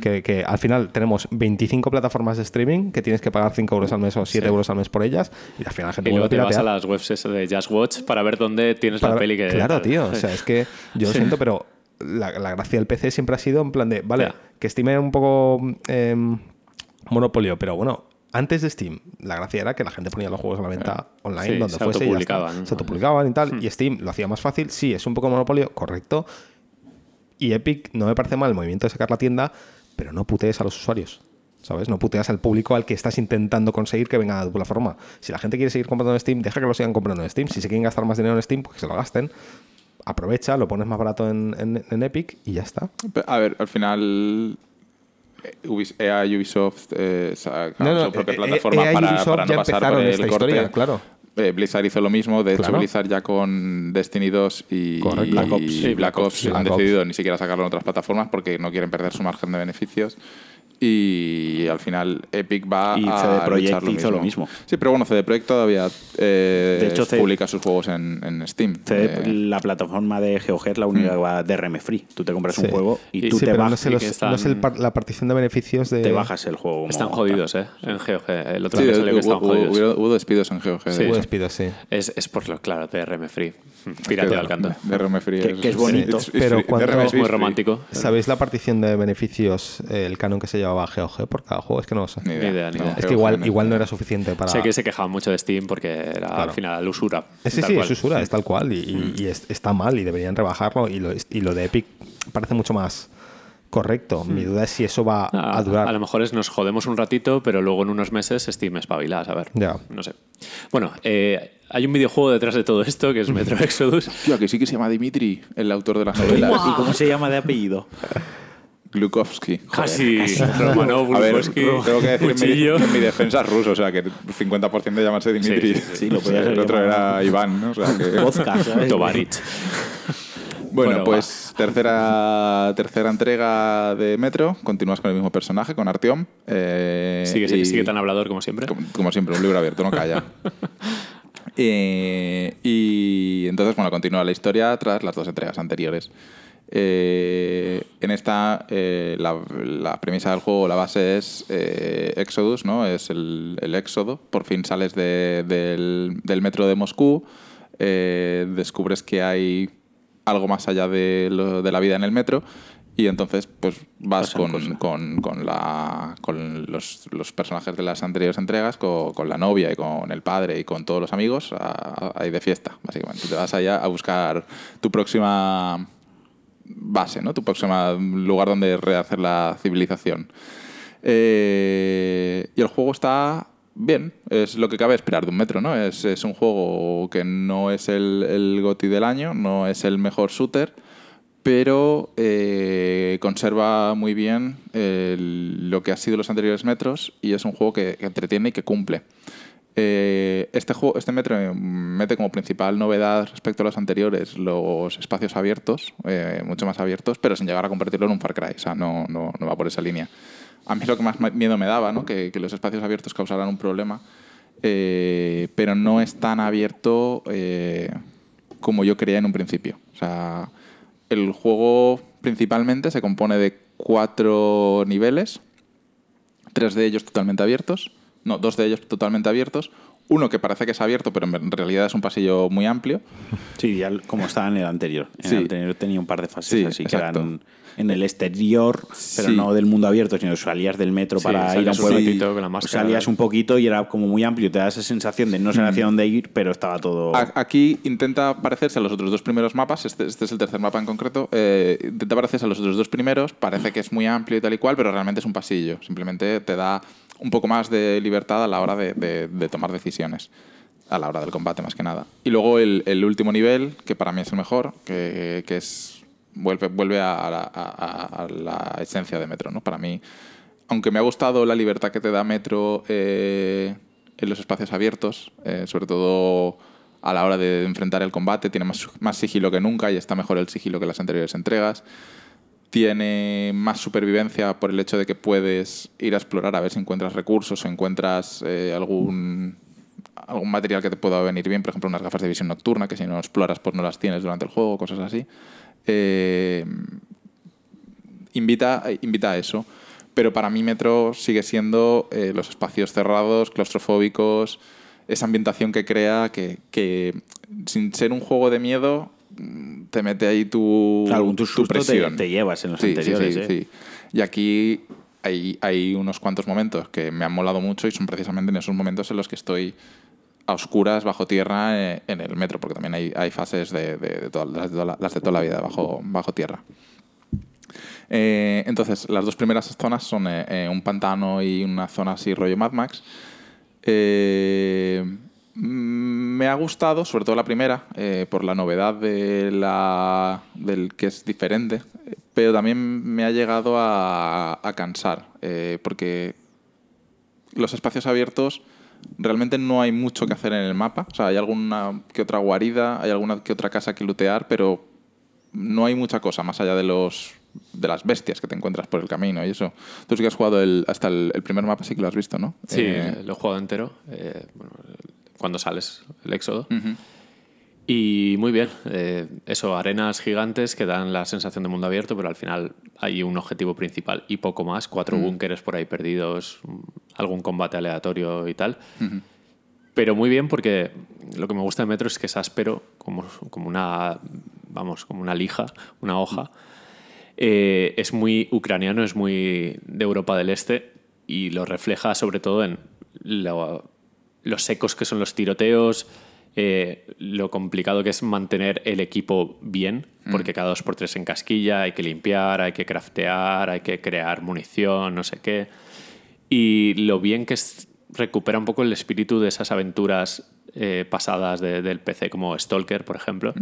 que, que al final tenemos 25 plataformas de streaming que tienes que pagar 5 euros al mes o 7 Sí. euros al mes por ellas. Y al final la gente Y luego te vas a las webs de Just Watch para ver dónde tienes Para- la peli que... Claro, tío. O sea, es que yo lo siento, pero la, la gracia del PC siempre ha sido en plan de, vale, Ya. que Steam era un poco em, monopolio, pero bueno. Antes de Steam, la gracia era que la gente ponía los juegos a la venta online Sí, donde se fuese ya autopublicaban. Hmm. Se autopublicaban y tal. Y Steam lo hacía más fácil. Sí, es un poco monopolio, correcto. Y Epic no me parece mal el movimiento de sacar la tienda, pero no putees a los usuarios. ¿Sabes? No puteas al público al que estás intentando conseguir que venga a tu plataforma. Si la gente quiere seguir comprando en Steam, deja que lo sigan comprando en Steam. Si se quieren gastar más dinero en Steam, pues que se lo gasten. Aprovecha, lo pones más barato en, en- en Epic y ya está. A ver, al final. Eh, Ubis- EA y Ubisoft eh, sacaron No, no, su propia eh, plataforma EA y para, Ubisoft para no ya pasar por el esta corte. historia, claro. eh, Blizzard hizo lo mismo. De hecho, Claro. Blizzard ya con Destiny 2 y Black Ops. y Black Ops han Black Ops. decidido ni siquiera sacarlo en otras plataformas porque no quieren perder su margen de beneficios. Y al final Epic va Y a CD Projekt luchar hizo lo mismo. Sí, pero bueno, CD Projekt todavía eh, De hecho, CD publica sus juegos en, en Steam. CD Eh, la plataforma de GeoG es la única que va DRM free. Tú te compras un Sí. juego y Y- tú Sí, te, pero no bajas, sé, y los- están- no el par- la partición de beneficios de... te bajas el juego. como Están tal. jodidos, ¿eh? En GeoG. El otro sí, día salió que estaban hubo, jodidos. hubo- hubo despidos en GeoG. de Sí. Hubo despidos, sí. Es, es por lo claro, DRM Free. [LAUGHS] Pirateo al canto. DRM Free Que- que es bonito. Pero cuando- Es muy romántico. ¿Sabéis la partición de beneficios, eh, el canon que se llevaba GOG por cada juego? Es que no lo sé. Ni Ni idea, ni idea. Es GeoG que igual, no- igual no era suficiente para... Sé que se quejaban mucho de Steam porque era Claro. al final usura. Sí, sí, cual. es usura, es tal cual. Y, y- y es- está mal y deberían rebajarlo. Y lo, y lo de Epic parece mucho más correcto. Mi duda es si eso va Ah, a durar. A lo mejor es nos jodemos un ratito, pero luego en unos meses Steam espabila, a ver. Ya. No sé. Bueno, eh, hay un videojuego detrás de todo esto que es Metro [LAUGHS] Exodus. Tío, que sí que se llama Dimitri, el autor de las [LAUGHS] novelas. ¿Y cómo se llama de apellido? [LAUGHS] Glukovsky. Casi Romanov, A ver, Bukowski, tengo que decir mi, mi defensa es ruso, o sea que el 50% de llamarse Dimitri. Sí, sí, sí, lo podía [LAUGHS] El otro era Iván, ¿no? O sea que... [LAUGHS] Vodka. [LAUGHS] Tovarich. Bueno, Bueno, pues tercera, tercera entrega de Metro. Continúas con el mismo personaje, con Artyom. eh, Sigue, sigue, y- sigue tan hablador como siempre. Como, como siempre, un libro abierto, no calla. Eh, y entonces, bueno, continúa la historia tras las dos entregas anteriores. Eh, en esta, eh, la, la premisa del juego, la base es eh, Exodus, ¿no? Es el, el éxodo. Por fin sales de- del, del metro de Moscú, eh, descubres que hay algo más allá de, lo- de la vida en el metro y entonces pues vas con, cosas. con, con la, con los, los personajes de las anteriores entregas, con, con la novia y con el padre y con todos los amigos, a, a ir de fiesta, básicamente. Te vas allá a buscar tu próxima base, ¿no? Tu próximo lugar donde rehacer la civilización. Eh, y el juego está bien, es lo que cabe esperar de un metro, ¿no? Es, un juego que no es el, el GOTY del año, no es el mejor shooter, pero eh, conserva muy bien lo que ha sido los anteriores metros y es un juego que entretiene y que cumple. Eh, este, juego, este metro eh, mete como principal novedad respecto a los anteriores los espacios abiertos, eh, mucho más abiertos, pero sin llegar a convertirlo en un Far Cry. O sea, no, no, no va por esa línea. A mí lo que más miedo me daba, ¿no? que, los espacios abiertos causaran un problema, eh, pero no es tan abierto como yo creía en un principio. O sea, el juego principalmente se compone de cuatro niveles, tres de ellos totalmente abiertos, no, dos de ellos totalmente abiertos, uno que parece que es abierto, pero en realidad es un pasillo muy amplio. [LAUGHS] Sí, ya como estaba en el anterior. En Sí. el anterior tenía un par de fases Sí, así que exacto. eran en el exterior, pero Sí. no del mundo abierto, sino salías del metro Sí, para ir a un pueblo. con la máscara. salías un poquito y era como muy amplio. Te da esa sensación de no saber hacia dónde ir, pero estaba todo. Aquí intenta parecerse a los otros dos primeros mapas, este, este es el tercer mapa en concreto, eh, intenta parecerse a los otros dos primeros, parece que es muy amplio y tal y cual, pero realmente es un pasillo, simplemente te da un poco más de libertad a la hora de, tomar decisiones, a la hora del combate más que nada. Y luego el, último nivel, que para mí es el mejor, que, es vuelve, vuelve a, la, a- a la esencia de Metro, ¿no? Para mí, aunque me ha gustado la libertad que te da Metro eh, en los espacios abiertos, eh, sobre todo a la hora de enfrentar el combate, tiene más, más sigilo que nunca y está mejor el sigilo que las anteriores entregas. Tiene más supervivencia por el hecho de que puedes ir a explorar a ver si encuentras recursos o encuentras eh, algún, algún material que te pueda venir bien, por ejemplo, unas gafas de visión nocturna, que si no exploras pues no las tienes durante el juego, cosas así. Eh, invita, invita a eso. Pero para mí Metro sigue siendo eh, los espacios cerrados, claustrofóbicos, esa ambientación que crea que, que sin ser un juego de miedo te mete ahí tu, Algún tu tu susto te- presión. te llevas en los Sí, sí, anteriores, sí, ¿eh? sí. Y aquí hay, hay unos cuantos momentos que me han molado mucho y son precisamente en esos momentos en los que estoy a oscuras bajo tierra eh, en el metro, porque también hay, hay fases de, de- de todas- las, de toda la, las de toda la vida bajo, bajo tierra. Eh, entonces, las dos primeras zonas son eh, eh, un pantano y una zona así rollo Mad Max. Eh, me ha gustado, sobre todo la primera, eh, por la novedad de la, del que es diferente, pero también me ha llegado a, a cansar, eh, porque los espacios abiertos realmente no hay mucho que hacer en el mapa. O sea, hay alguna que otra guarida, hay alguna que otra casa que lootear, pero no hay mucha cosa más allá de los de las bestias que te encuentras por el camino y eso. Tú sí que has jugado el- hasta el, el primer mapa, sí que lo has visto, ¿no? Sí, Eh, lo he jugado entero. eh, bueno, cuando sales, el éxodo. ujú. Y muy bien, eh, eso, arenas gigantes que dan la sensación de mundo abierto, pero al final hay un objetivo principal y poco más, cuatro búnkeres por ahí perdidos, mm, algún combate aleatorio y tal. Pero muy bien porque lo que me gusta de Metro es que es áspero, como, como una, vamos, como una lija, una hoja. Eh, es muy ucraniano, es muy de Europa del Este y lo refleja sobre todo en lo, los secos que son los tiroteos, eh, lo complicado que es mantener el equipo bien, porque cada dos por tres en casquilla hay que limpiar, hay que craftear, hay que crear munición, no sé qué. Y lo bien que es, recupera un poco el espíritu de esas aventuras eh, pasadas de- del PC, como Stalker, por ejemplo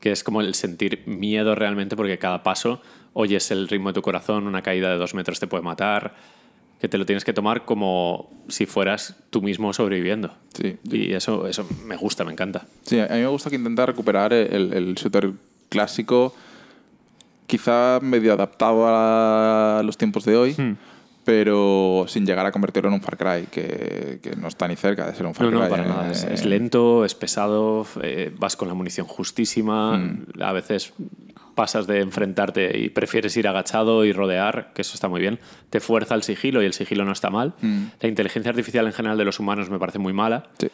que es como el sentir miedo realmente porque cada paso oyes el ritmo de tu corazón, una caída de dos metros te puede matar, que te lo tienes que tomar como si fueras tú mismo sobreviviendo. Sí. Y eso, eso me gusta, me encanta. Sí, a mí me gusta que intenta recuperar el, el shooter clásico, quizá medio adaptado a los tiempos de hoy, Hmm. pero sin llegar a convertirlo en un Far Cry, que, que no está ni cerca de ser un Far No, no, Cry. para eh. nada. Es, es lento, es pesado, eh, vas con la munición justísima, Hmm. a veces pasas de enfrentarte y prefieres ir agachado y rodear, que eso está muy bien. Te fuerza el sigilo y el sigilo no está mal. Hmm. La inteligencia artificial en general de los humanos me parece muy mala. Sí.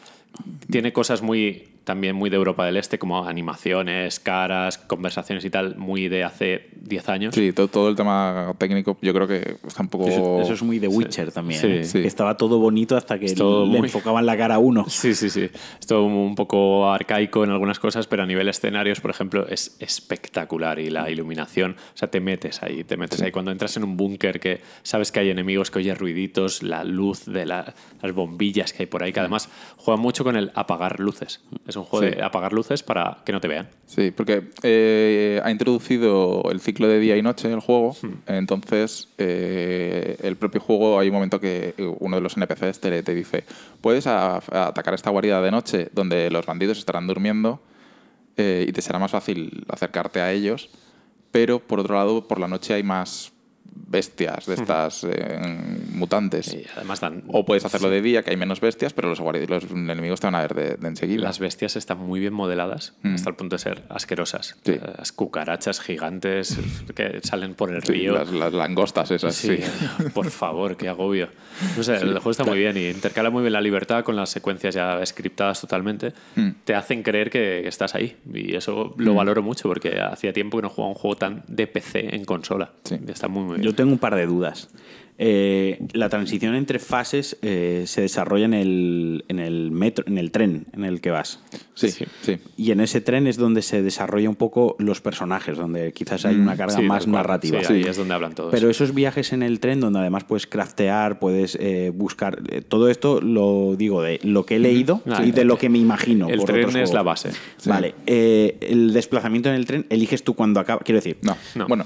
Tiene cosas muy también muy de Europa del Este, como animaciones, caras, conversaciones y tal, muy de hace 10 años. Sí, todo, todo el tema técnico yo creo que está un poco... Eso, eso es muy de Witcher también. Sí. ¿eh? Sí. Estaba todo bonito hasta que Es todo le muy- enfocaban la cara a uno. [LAUGHS] Sí, sí, sí. Esto un poco arcaico en algunas cosas, pero a nivel escenarios, por ejemplo, es espectacular y la iluminación, o sea, te metes ahí, te metes ahí. Cuando entras en un búnker que sabes que hay enemigos, que oyes ruiditos, la luz de la- las bombillas que hay por ahí, que además juega mucho con el apagar luces. Es un juego Sí. de apagar luces para que no te vean. Sí, porque eh, ha introducido el ciclo de día y noche el juego, Hmm. entonces eh, el propio juego hay un momento que uno de los NPCs te, te dice, puedes a- a atacar esta guarida de noche donde los bandidos estarán durmiendo eh, y te será más fácil acercarte a ellos, pero por otro lado por la noche hay más bestias de estas eh, mutantes. Y además dan... O puedes hacerlo de día, que hay menos bestias, pero los, los enemigos te van a ver de, de enseguida. Las bestias están muy bien modeladas Mm. hasta el punto de ser asquerosas. Sí. Las cucarachas gigantes [LAUGHS] que salen por el Sí, río. las, las langostas esas, Sí, sí. [LAUGHS] por favor, qué agobio. No sé, el juego está muy bien y intercala muy bien la libertad con las secuencias ya scriptadas totalmente. Mm. Te hacen creer que estás ahí y eso lo valoro mucho porque hacía tiempo que no jugaba un juego tan de PC en consola. Sí. Está muy, muy bien. Yo tengo un par de dudas. Eh, la transición entre fases eh, se desarrolla en el, en el metro, en el tren en el que vas. Sí, Sí. sí. Y en ese tren es donde se desarrolla un poco los personajes, donde quizás hay una carga Sí, más narrativa. Sí, ahí es donde hablan todos. Pero esos viajes en el tren, donde además puedes craftear, puedes eh, buscar. todo esto lo digo de lo que he leído Ah, y de lo que me imagino. el por tren otros es juegos. la base. Vale. el desplazamiento en el tren eliges tú cuando acaba. Quiero decir, No. No. Bueno,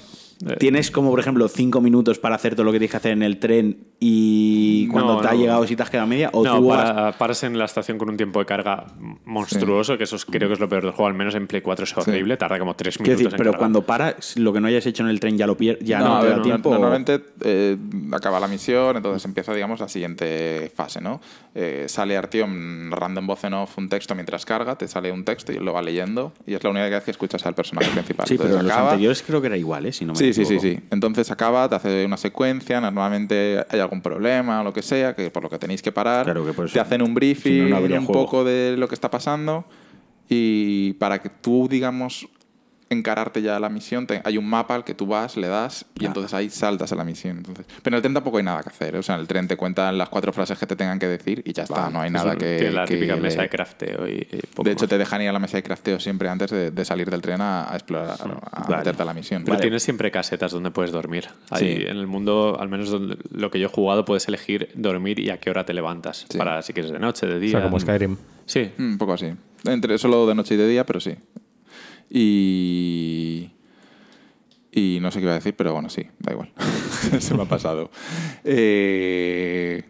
Tienes como, por ejemplo, cinco minutos para hacer todo lo que tienes que hacer en el tren y cuando No, te ha no. llegado si te has quedado a media o no, tú vas- para- paras en la estación con un tiempo de carga monstruoso, que eso es- creo que es lo peor del juego, al menos en Play 4 es horrible, tarda como tres minutos decir, en pero cargar. cuando paras, lo que no hayas hecho en el tren ya lo pierdes, ya no, a te ver, da tiempo. Normalmente eh, acaba la misión, entonces empieza, digamos, la siguiente fase, ¿no? Eh, sale Artyom narrando en voz en off un texto mientras carga, te sale un texto y él lo va leyendo, y es la única vez que escuchas al personaje principal. Sí, pero Entonces en los acaba- anteriores creo que era igual, ¿eh? Si no me Sí, sí, sí, sí. Entonces acaba, te hace una secuencia, normalmente hay algún problema o lo que sea, que por lo que tenéis que parar. Claro que por eso- te hacen un si briefing no, no habría un juego. poco de lo que está pasando y para que tú, digamos, encararte ya a la misión, te- hay un mapa al que tú vas, le das y Ah. entonces ahí saltas a la misión. Entonces, pero en el tren tampoco hay nada que hacer. ¿eh? O sea, en el tren te cuentan las cuatro frases que te tengan que decir y ya está, no hay nada que... tiene la que típica mesa de crafteo y, y poco De hecho, más. te dejan ir a la mesa de crafteo siempre antes de, de salir del tren a, a explorar, a Vale. meterte a la misión. Pero Vale. tienes siempre casetas donde puedes dormir. Ahí, Sí. En el mundo, al menos donde- lo que yo he jugado, puedes elegir dormir y a qué hora te levantas. Sí. Para si quieres de noche, de O día. sea, como Skyrim. Sí. Mm, Un poco así. Entre solo de noche y de día, pero sí. Y. Y no sé qué iba a decir, pero bueno, sí, da igual. [LAUGHS] Se me ha pasado. Eh,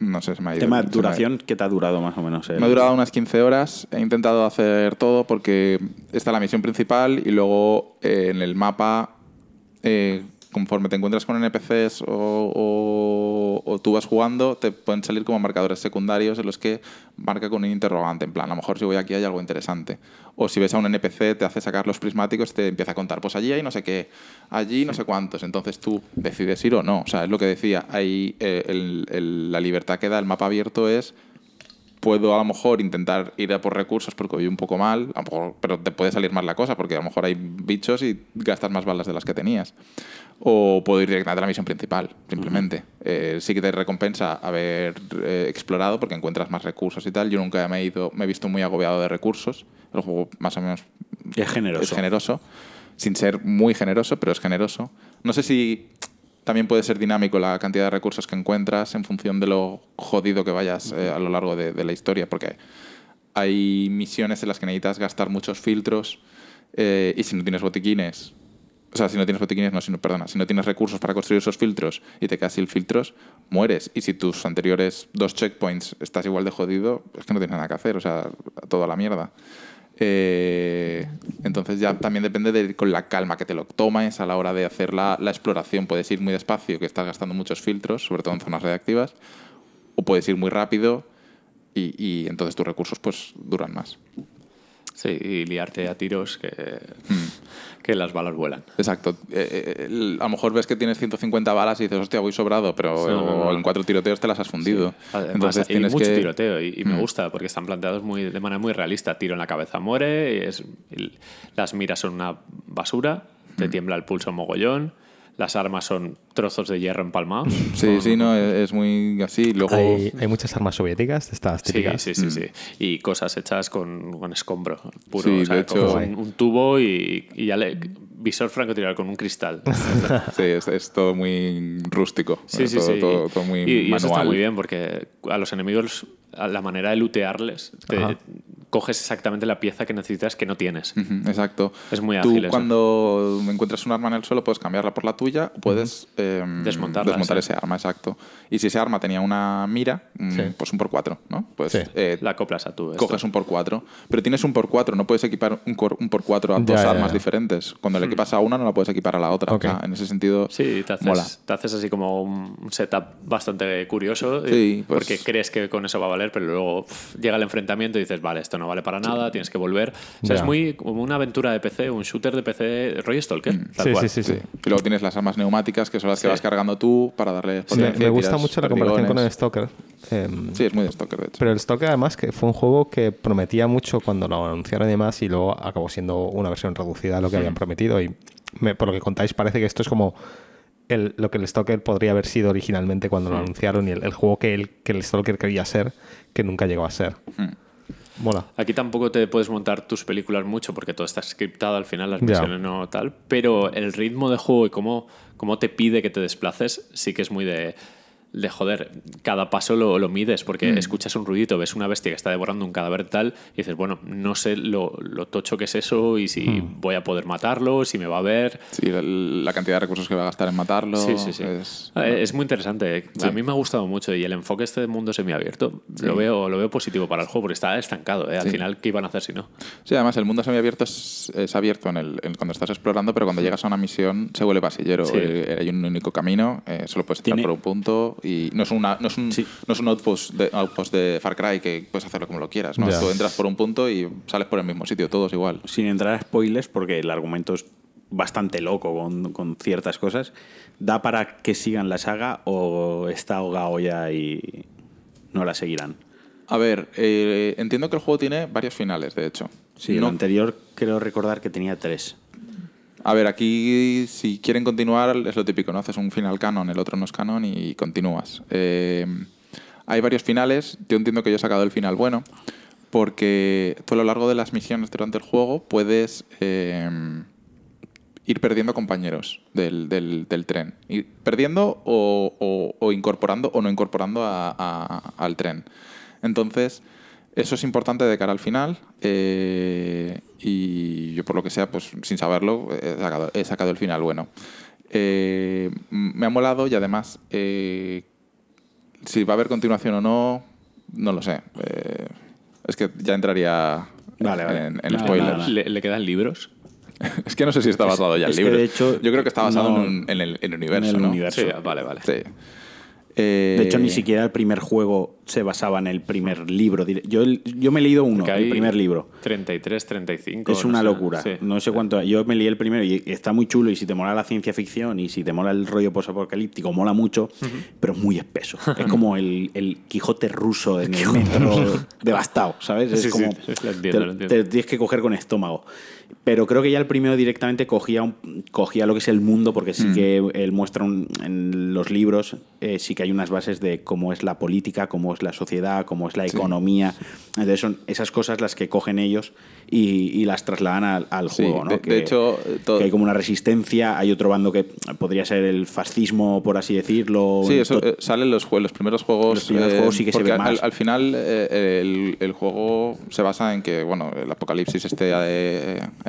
No sé, se me ha ido. Tema ha- duración, ¿qué te ha durado más o menos? el- Me ha durado unas 15 horas. He intentado hacer todo porque está la misión principal y luego eh, en el mapa, eh, conforme te encuentras con NPCs o, o- o tú vas jugando, te pueden salir como marcadores secundarios en los que marca con un interrogante. En plan, a lo mejor si voy aquí hay algo interesante. O si ves a un NPC, te hace sacar los prismáticos y te empieza a contar, pues allí hay no sé qué, allí no sé cuántos. Entonces tú decides ir o no. O sea, es lo que decía. Hay, eh, el- el- la libertad que da el mapa abierto es puedo a lo mejor intentar ir a por recursos porque voy un poco mal, a lo mejor- pero te puede salir mal la cosa porque a lo mejor hay bichos y gastas más balas de las que tenías. O puedo ir directamente a la misión principal, simplemente. Eh, sí que te recompensa haber eh, explorado porque encuentras más recursos y tal. Yo nunca me he, ido, me he visto muy agobiado de recursos. El juego más o menos Es generoso. es generoso, sin ser muy generoso, pero es generoso. No sé si también puede ser dinámico la cantidad de recursos que encuentras en función de lo jodido que vayas eh, a lo largo de, de la historia, porque hay misiones en las que necesitas gastar muchos filtros y si no tienes botiquines, o sea, si no tienes botiquines, no, sino, perdona, si no tienes recursos para construir esos filtros y te quedas sin filtros, mueres. Y si tus anteriores dos checkpoints estás igual de jodido, es que no tienes nada que hacer, o sea, toda la mierda. Eh, entonces ya también depende de con la calma que te lo tomes a la hora de hacer la, la exploración. Puedes ir muy despacio, que estás gastando muchos filtros, sobre todo en zonas reactivas, o puedes ir muy rápido y, y entonces tus recursos pues duran más. Sí, y liarte a tiros que, que las balas vuelan. Exacto. Eh, eh, a lo mejor ves que tienes 150 balas y dices, hostia, voy sobrado, pero Sí, no, no, no. en cuatro tiroteos te las has fundido. Además, Entonces hay tienes mucho que... tiroteo y, y me Mm. gusta porque están planteados muy, de manera muy realista. Tiro en la cabeza, muere, y es, las miras son una basura, Mm. te tiembla el pulso mogollón, las armas son trozos de hierro empalmados. Sí, [LAUGHS] sí, no, es, es muy así. Luego... Hay, hay muchas armas soviéticas estas Sí, típicas. sí, sí, sí. Y cosas hechas con, con escombro puro. Mm. Sí, o sea, de hecho- un, un tubo y, y ya le. Visor francotirador con un cristal. [LAUGHS] Sí, es, es todo muy rústico. Sí, sí, todo, sí. Todo, todo muy y, y eso está muy bien porque a los enemigos, a la manera de lootearles, te. Coges exactamente la pieza que necesitas que no tienes. Exacto. Es muy Tú ágil eso. cuando encuentras un arma en el suelo puedes cambiarla por la tuya o puedes em, Desmontarla, desmontar sí. ese arma, exacto. Y si ese arma tenía una mira, mm, Sí. pues un por cuatro, ¿no? Pues Sí. eh, La acoplas a tu. esto. coges un por cuatro. Pero tienes un por cuatro, no puedes equipar un, cor- un por cuatro a Ya, dos ya, armas ya. diferentes. Cuando le equipas a una no la puedes equipar a la otra. Ok. O sea, en ese sentido, Sí, te haces, mola. te haces así como un setup bastante curioso. Sí, eh, pues- Porque crees que con eso va a valer, pero luego llega el enfrentamiento y dices, vale, esto no vale para nada, tienes que volver. O sea, es muy como una aventura de PC, un shooter de PC, rollo Stalker. tal Sí, cual. sí, sí, Sí. Y luego tienes las armas neumáticas que son las que vas cargando tú para darle Me, potencia. me y gusta mucho la comparación con el. Stalker. Em, Sí, es muy de Stalker, de hecho. Pero el Stalker además que fue un juego que prometía mucho cuando lo anunciaron y demás y luego acabó siendo una versión reducida de lo que habían prometido y me- por lo que contáis parece que esto es como el- lo que el Stalker podría haber sido originalmente cuando lo anunciaron y el, el juego que el, que el Stalker quería ser que nunca llegó a ser. Mm. Mola. Aquí tampoco te puedes montar tus películas mucho porque todo está scriptado al final, las Ya. misiones no tal, pero el ritmo de juego y cómo, cómo te pide que te desplaces sí que es muy de, de joder, cada paso lo, lo mides porque Mm. escuchas un ruidito, ves una bestia que está devorando un cadáver tal y dices, bueno, no sé lo, lo tocho que es eso y si Mm. voy a poder matarlo, si me va a ver. Sí, la, la cantidad de recursos que va a gastar en matarlo. Sí, sí, sí. Es, Ah, Es muy interesante. Sí. A mí me ha gustado mucho y el enfoque este de mundo semiabierto lo, veo, lo veo positivo para el juego porque está estancado. ¿eh? Al Sí. final, ¿qué iban a hacer si no? Sí, además el mundo semiabierto es, es abierto en el, en cuando estás explorando, pero cuando llegas a una misión se vuelve pasillero. Eh, hay un único camino, eh, solo puedes entrar Tiene- por un punto y no es, una, no es un, Sí. no es un outpost, de, outpost de Far Cry que puedes hacerlo como lo quieras. ¿no? Tú entras por un punto y sales por el mismo sitio, todos igual. Sin entrar a spoilers, porque el argumento es bastante loco con, con ciertas cosas, ¿da para que sigan la saga o está ahogado ya y no la seguirán? A ver, eh, entiendo que el juego tiene varios finales, de hecho. Sí, el anterior creo recordar que tenía tres. A ver, aquí si quieren continuar es lo típico, ¿no? Haces un final canon, el otro no es canon y continúas. Eh, hay varios finales, yo entiendo que yo he sacado el final bueno, porque tú a lo largo de las misiones durante el juego puedes eh, ir perdiendo compañeros del, tren. Ir perdiendo o, incorporando o no incorporando a- al tren. Entonces, eso es importante de cara al final. eh, y yo, por lo que sea, pues sin saberlo, he sacado, he sacado el final bueno. Eh, me ha molado y además eh, si va a haber continuación o no, no lo sé. Eh, es que ya entraría Vale, vale. en, en No, spoilers. ¿Le, le quedan libros? [LAUGHS] Es que no sé si está basado ya en es que, libros. de hecho, Yo creo que está basado no- en, un- en el, en el universo, en el ¿no? universo. Sí, vale, vale. Sí. Eh, De hecho, ni siquiera el primer juego se basaba en el primer libro. Yo, yo me he leído uno, el primer libro. 33, 35. Es no una sé, locura. sí. No sé cuánto. Yo me leí el primero y está muy chulo. Y si te mola la ciencia ficción y si te mola el rollo posapocalíptico, mola mucho, pero es muy espeso. es como el, el Quijote ruso en [LAUGHS] el metro devastado, ¿sabes? Es Sí, como. sí, entiendo, te, lo entiendo. te tienes que coger con estómago. Pero creo que ya el primero directamente cogía, un- cogía lo que es el mundo, porque sí que él muestra un- en los libros, eh, sí que hay unas bases de cómo es la política, cómo es la sociedad, cómo es la economía. Entonces son esas cosas las que cogen ellos y, y las trasladan al, al Sí, juego. ¿no? de- de que, hecho, eh, todo- que hay como una resistencia, hay otro bando que podría ser el fascismo, por así decirlo. Sí, eso eh, sale en los, los primeros juegos. Los primeros juegos sí que se ve al, más. al final eh, el, el juego se basa en que, bueno, el apocalipsis este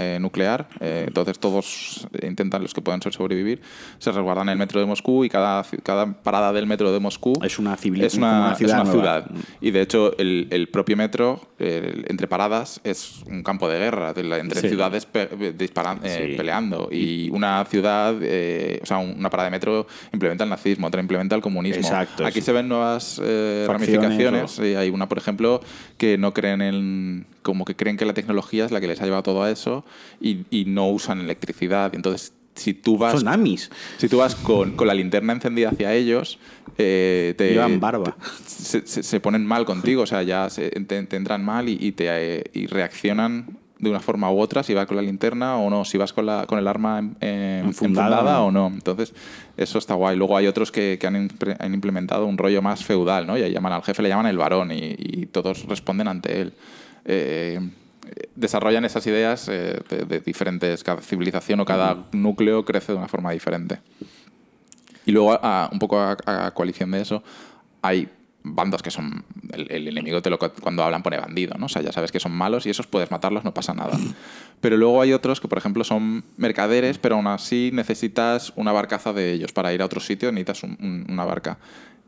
eh, eh, nuclear, eh, entonces todos intentan, los que pueden ser sobrevivir, se resguardan en el metro de Moscú y cada, cada parada del metro de Moscú Es una es una, una es ciudad una ciudad. Y de hecho el, el propio metro, el- entre paradas, es un campo de guerra, de la- entre Sí. ciudades pe- disparan- eh, Sí. peleando. Y una ciudad, eh, o sea, una parada de metro implementa el nazismo, otra implementa el comunismo. Exacto, Aquí sí. se ven nuevas eh, ramificaciones. o- Sí, hay una, por ejemplo, que no creen en. como que creen que la tecnología es la que les ha llevado todo a eso y, y no usan electricidad. Y entonces, si tú vas. Son amis. Si tú vas con, con la linterna encendida hacia ellos, eh, te, Llevan barba. Se, se- se ponen mal contigo, o sea, ya se, te, te entran mal y, y te, eh, y reaccionan de una forma u otra si vas con la linterna o no, si vas con, la, con el arma em, Enfundada enfundada o o no. Entonces, eso está guay. Luego hay otros que, que han, implementado un rollo más feudal, ¿no? Y ahí llaman al jefe, le llaman el varón y, y todos responden ante él. Eh, desarrollan esas ideas eh, de, de diferentes, cada civilización o cada núcleo crece de una forma diferente. Y luego, a- un poco a, a coalición de eso, hay bandos que son. El, el enemigo te lo, cuando hablan pone bandido, ¿no? O sea, ya sabes que son malos y esos puedes matarlos, no pasa nada. Pero luego hay otros que, por ejemplo, son mercaderes, pero aún así necesitas una barcaza de ellos. Para ir a otro sitio necesitas un- un- una barca.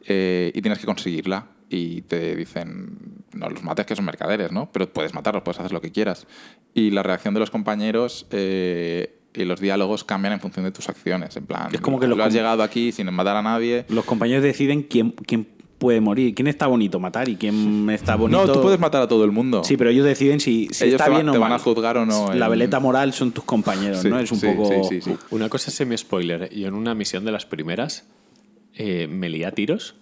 Eh, y tienes que conseguirla. Y te dicen, no los mates que son mercaderes, ¿no? Pero puedes matarlos, puedes hacer lo que quieras. Y la reacción de los compañeros eh, y los diálogos cambian en función de tus acciones. En plan, Es como que lo has llegado aquí sin matar a nadie. Los compañeros deciden quién, quién puede morir, quién está bonito matar y quién está bonito. No, tú puedes matar a todo el mundo. Sí, pero ellos deciden si, si Ellos está te va- bien o te van mal. a juzgar o no La en- veleta moral son tus compañeros, Sí, ¿no? Es un sí, poco. sí, sí, sí. Una cosa es semi-spoiler. Yo en una misión de las primeras eh, me lié a tiros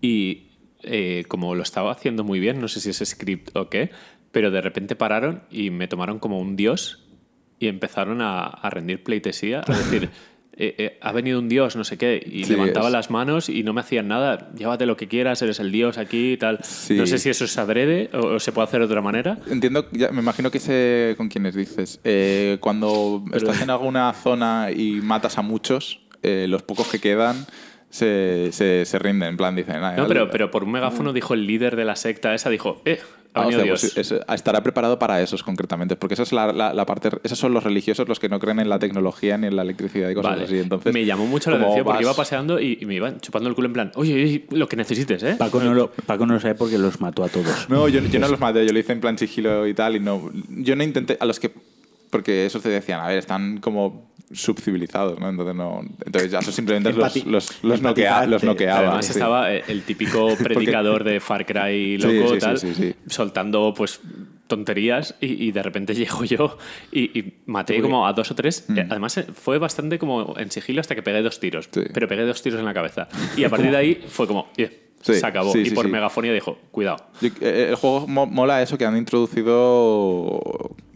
y eh, como lo estaba haciendo muy bien, no sé si es script o qué, pero de repente pararon y me tomaron como un dios y empezaron a, a rendir pleitesía, a decir... [LAUGHS] eh, eh, ha venido un dios, no sé qué, y Sí, levantaba es- las manos y no me hacían nada. Llévate lo que quieras, eres el dios aquí y tal. Sí. No sé si eso es adrede o, o se puede hacer de otra manera. Entiendo, ya, me imagino que sé con quiénes dices. Eh, cuando estás en alguna zona y matas a muchos, los pocos que quedan se, se, se rinden. En plan, dicen. "Ah, No, pero, pero por un megáfono dijo el líder de la secta esa, dijo, eh, ha Ah, venido Dios. pues es- estará preparado para esos concretamente, porque esa es la, la- la parte, esos son los religiosos los que no creen en la tecnología ni en la electricidad y cosas Vale. así. Entonces, me llamó mucho la atención porque iba paseando y, y me iban chupando el culo en plan, oye, oye, lo que necesites, ¿eh? Paco no, lo, Paco no lo sabe porque los mató a todos. No, yo, yo no los maté, yo lo hice en plan sigilo y tal, y no. Yo no intenté. A los que. Porque esos te decían, a ver, están como subcivilizados, ¿no? Entonces no. Entonces ya eso simplemente los, los, los, noquea- los noqueaba. Además sí. estaba el típico [LAUGHS] predicador de Far Cry loco sí, sí, tal, sí, sí. soltando pues tonterías y, y de repente [LAUGHS] llego yo y, y maté como a dos o tres. Eh, Además eh, fue bastante como en sigilo hasta que pegué dos tiros, Sí. pero pegué dos tiros en la cabeza. Y a partir de ahí fue como, Sí, se acabó. sí, y sí, por sí. megafonía dijo, cuidado. Eh, el juego mo- mola eso que han introducido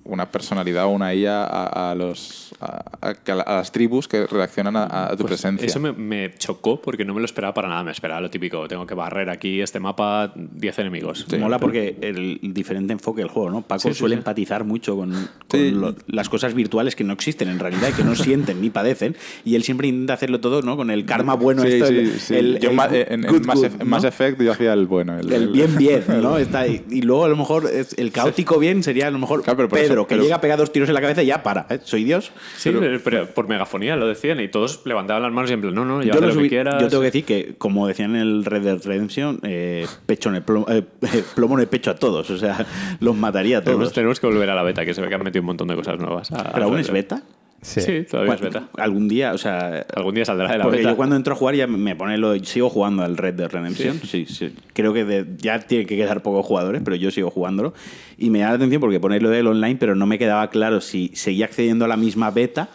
una personalidad o una IA a, a los a, a- las tribus que reaccionan a, a tu Pues presencia. Eso me, me chocó porque no me lo esperaba para nada. Me esperaba lo típico. Tengo que barrer aquí este mapa 10 enemigos. Mola porque el diferente enfoque del juego, ¿no? Paco Sí, sí, suele sí. empatizar mucho con, con Sí. lo- las cosas virtuales que no existen en realidad y que no [LAUGHS] sienten ni padecen. Y él siempre intenta hacerlo todo, ¿no? Con el karma bueno. Sí, esto, sí, el, sí. el- Yo el ma- good- en, en Mass, good, en Mass ¿no? Effect yo hacía el bueno. El, El bien bien, [LAUGHS] ¿no? Está ahí. Y luego a lo mejor es- el caótico bien sería a lo mejor Claro, pero por Pedro, eso- que pero- llega a pegar dos tiros en la cabeza y ya para. ¿eh? Soy Dios. Sí, pero, pero por megafonía lo decían y todos levantaban las manos y en plan, no, no, Yo, llévate lo lo que subí- quieras. yo tengo que decir que, como decían en el Red Dead Redemption, eh, pecho en el plomo, eh, [LAUGHS] plomo en el pecho a todos. O sea, los mataría a todos. tenemos que volver a la beta, que se ve que han metido un montón de cosas nuevas. a- ¿Pero aún es beta? Sí. Sí, todavía es beta. Algún día, o sea. Algún día saldrá de la Porque beta. yo cuando entro a jugar ya me pone lo. Sigo jugando al Red Dead Redemption. Sí, sí. Creo que de- ya tiene que quedar pocos jugadores, pero yo sigo jugándolo. Y me da la atención porque pone lo del online, pero no me quedaba claro si seguía accediendo a la misma beta,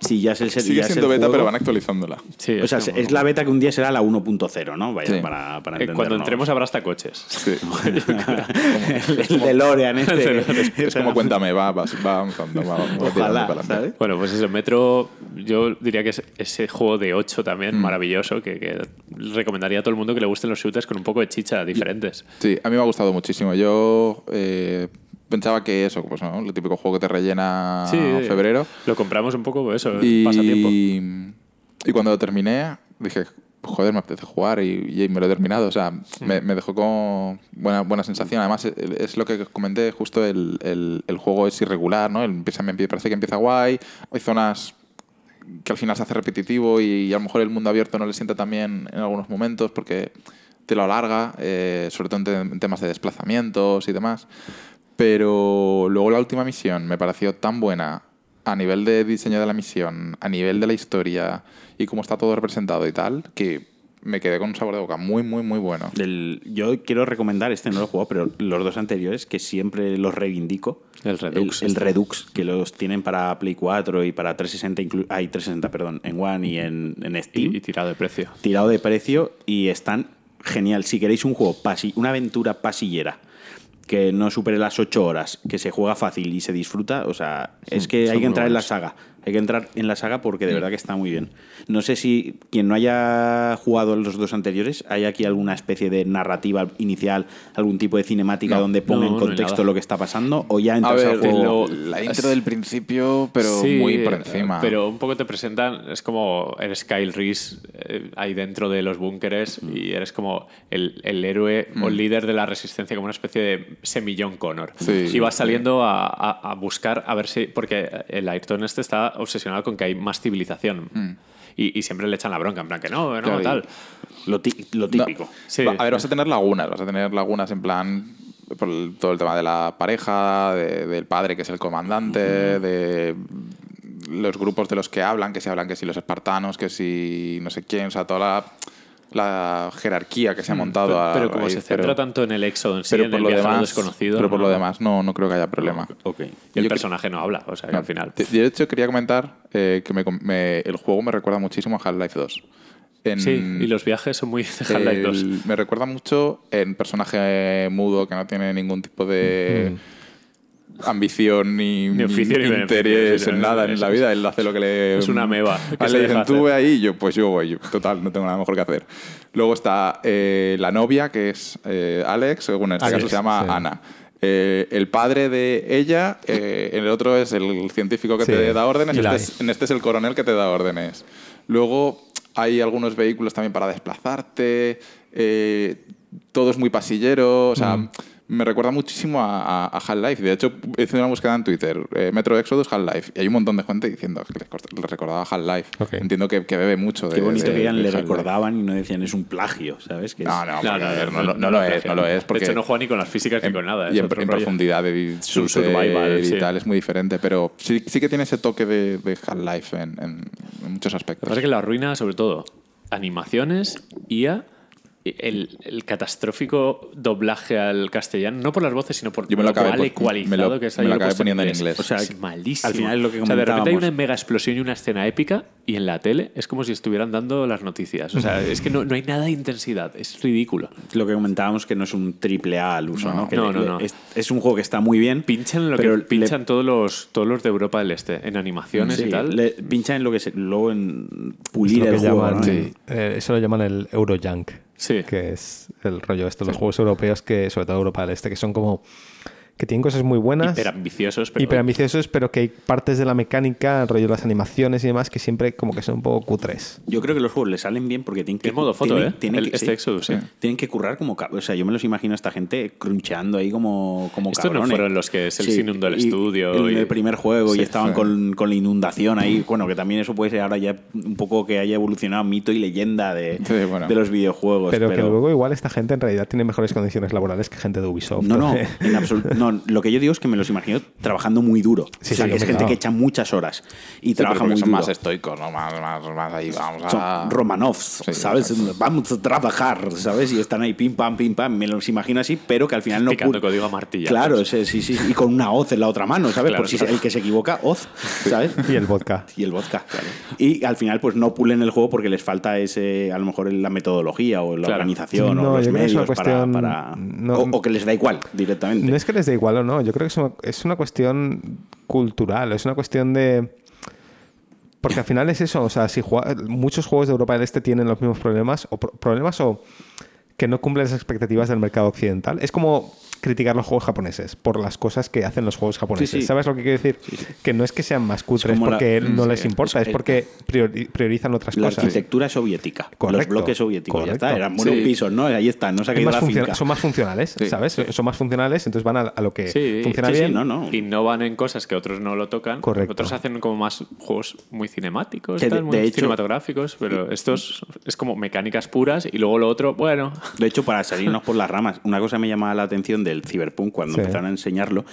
si ya es el Sigue ya es el siendo beta, juego. pero van actualizándola. Sí, O sea, como- es la beta que un día será la 1.0, ¿no? Vaya, Sí. para, para Eh, cuando entremos habrá hasta coches. Sí. [LAUGHS] [LAUGHS] el, el DeLorean este. es como cuéntame, va, va, va avanzando, va, Ojalá. ¿sabes? Bueno, pues ese Metro, yo diría que es ese juego de 8 también, Mm. maravilloso, que, que recomendaría a todo el mundo que le gusten los shooters con un poco de chicha diferentes. Sí, a mí me ha gustado muchísimo. Yo eh, pensaba que eso, pues no, el típico juego que te rellena Sí, febrero. Lo compramos un poco, eso, Y, pasatiempo. y cuando lo terminé, dije, joder, me apetece jugar y, y me lo he terminado. O sea, me, me dejó con buena, buena sensación. Además, es, es lo que comenté, justo el, el- el juego es irregular, ¿no? Empieza, me parece que empieza guay. Hay zonas que al final se hace repetitivo y, a lo mejor el mundo abierto no le sienta también en algunos momentos porque te lo alarga, eh, sobre todo en, te- en temas de desplazamientos y demás. Pero luego la última misión me pareció tan buena a nivel de diseño de la misión, a nivel de la historia y cómo está todo representado y tal, que me quedé con un sabor de boca muy, muy, muy bueno. Yo quiero recomendar, este no lo he jugado, pero los dos anteriores, que siempre los reivindico. El Redux El, este. Redux, que los tienen para Play 4 y para 360, inclu- hay 360, perdón, en One y en, en Steam. Y, y tirado de precio. tirado de precio y están genial. Si queréis un juego, pasi- una aventura pasillera que no supere las 8 horas, que se juega fácil y se disfruta, o sea, es que hay que entrar en la saga. Hay que entrar en la saga porque de verdad que está muy bien. No sé si quien no haya jugado los dos anteriores, hay aquí alguna especie de narrativa inicial, algún tipo de cinemática No. donde ponga No, en no contexto nada. lo que está pasando, o ya A entras ver, al juego. lo- la intro del principio, pero Sí, muy por eh, encima. Pero un poco te presentan, es como eres Kyle Reese eh, ahí dentro de los búnkeres y eres como el, el héroe o líder de la resistencia, como una especie de semillón Connor. Sí. y vas saliendo a, a- a buscar a ver si. Porque el Ayrton este está obsesionado con que hay más civilización. Y, y siempre le echan la bronca, en plan que no, no, Claro, tal. Lo, ti- lo No, típico. Sí. a ver, vas a tener lagunas, vas a tener lagunas en plan por el- todo el tema de la pareja, de- del padre que es el comandante, de los grupos de los que hablan, que se hablan que si los espartanos, que si no sé quién, o sea, toda la, la jerarquía que se ha montado. Pero, a- pero como se centra pero- tanto en el éxodo en sí, pero en por el lo demás, desconocido. pero por no- lo demás no, no creo que haya problema. Ok. Y el Yo personaje no habla, o sea que No, al final. De, de hecho, quería comentar eh, que me el juego me recuerda muchísimo a Half-Life 2. En- Sí, y los viajes son muy de Half-Life 2. el- me recuerda mucho en personaje mudo que no tiene ningún tipo de ambición ni, Ni oficio ni interés en nada en la vida. Él hace lo que le. es una ameba que A él se le dicen, tú hacer". ve ahí, yo, pues yo voy. Yo, Total, no tengo nada mejor que hacer. Luego está eh, la novia, que es eh, Alex, bueno, en este Alex, caso se llama sí. Ana. Eh, el padre de ella, eh, en el otro es el científico que Sí, te da órdenes, este es- en este es el coronel que te da órdenes. Luego hay algunos vehículos también para desplazarte, eh, todo es muy pasillero, o sea, Mm. Me recuerda muchísimo a, a- a Half-Life. De hecho, hice una búsqueda en Twitter, eh, Metro Exodus, Half-Life, y hay un montón de gente diciendo que le, cost- le recordaba a Half-Life. Ok. Entiendo que, que bebe mucho de Qué bonito de- que digan, le recordaban y no decían es un plagio, ¿sabes? Que es- No, no, No, no, ver, no, no, no, no lo es, no lo es. Porque de hecho, no juega ni con las físicas ni con nada. y en, otro en rollo. profundidad de Su survival, y sí. tal es muy diferente, pero sí, sí que tiene ese toque de, de Half-Life en, en- en muchos Lo aspectos. que pasa es que la arruina, sobre todo, animaciones, IA, el, el catastrófico doblaje al castellano, no por las voces, sino por Yo me lo lo acabé ecualizado me lo- que está me lo acabé poniendo en inglés. O sea, es malísimo. al final es lo que O sea, de repente hay una mega explosión y una escena épica y en la tele es como si estuvieran dando las noticias. O sea, es que no, no hay nada de intensidad. Es ridículo. lo que comentábamos que no es un triple A al uso, ¿no? No, Que no, le- no. Es, es un juego que está muy bien. Pinchan lo pero que le- pinchan todos los todos los de Europa del Este, en animaciones sí, y tal. le- pincha en lo que se, luego en Es pulir lo el que juego, llaman, ¿no? eh, eso lo llaman el Eurojunk. Sí. Que es el rollo este, los juegos europeos que, sobre todo Europa del Este, que son como que tienen cosas muy buenas. Hiperambiciosos, pero... hiperambiciosos, pero que hay partes de la mecánica, el rollo de las animaciones y demás, que siempre como que son un poco cutres. Yo creo que los juegos le salen bien porque tienen que. El modo foto, tienen, ¿eh? tienen El- que, este sí. Exodus, sí. Tienen que currar como. O sea, yo me los imagino a esta gente cruncheando ahí como, como Estos no fueron los que se les inundó el y estudio En y- el primer juego y Sí, estaban sí. con, con la inundación ahí. Bueno, que también eso puede ser ahora ya un poco que haya evolucionado mito y leyenda de, Sí, bueno. de los videojuegos. Pero, que luego igual esta gente en realidad tiene mejores condiciones laborales que gente de Ubisoft. No, no, en absoluto. No, lo que yo digo es que me los imagino trabajando muy duro. Sí, o sea, sí, que es gente claro. que echa muchas horas y Sí, trabaja muy son duro. más estoicos, ¿no? Más, más, más ahí, vamos a... Son Romanovs, Sí, ¿sabes? Vamos a trabajar, ¿sabes? Y están ahí pim pam, pim pam. Me los imagino así, pero que al final no Picando código a martillazos. Claro, sí, sí, sí. Y con una hoz en la otra mano, ¿sabes? Claro, Por si claro. el que se equivoca, hoz, ¿sabes? Y el vodka. Y el vodka, claro. Y al final, pues no pulen el juego porque les falta ese, a lo mejor la metodología o la Claro. organización No, o los medios para. para- no- o, o que les da igual directamente. No es que les dé igual o no, yo creo que es una, es una cuestión cultural, es una cuestión de... Porque al final es eso, o sea, si jua- muchos juegos de Europa del Este tienen los mismos problemas, o pro- problemas o que no cumplen las expectativas del mercado occidental. Es como criticar los juegos japoneses por las cosas que hacen los juegos japoneses. Sí, sí. ¿Sabes lo que quiero decir? Que no es que sean más cutres la- porque no sí, les importa, es- es porque priori- priorizan otras la cosas. arquitectura soviética, los Correcto, bloques soviéticos, ya está. correcto. Eran buenos Sí. pisos, ¿no? Ahí está, no se ha caído más la finca. son más funcionales, Sí, ¿sabes? Son más funcionales, entonces van a, a lo que Sí, funciona sí, sí, bien. no, no. Innovan en cosas que otros no lo tocan. Correcto. Otros hacen como más juegos muy cinemáticos, Que de- tal, muy de hecho- cinematográficos, pero estos es como mecánicas puras y luego lo otro, bueno, De hecho, para salirnos por las ramas, una cosa me llamaba la atención del Cyberpunk cuando Sí. empezaron a enseñarlo.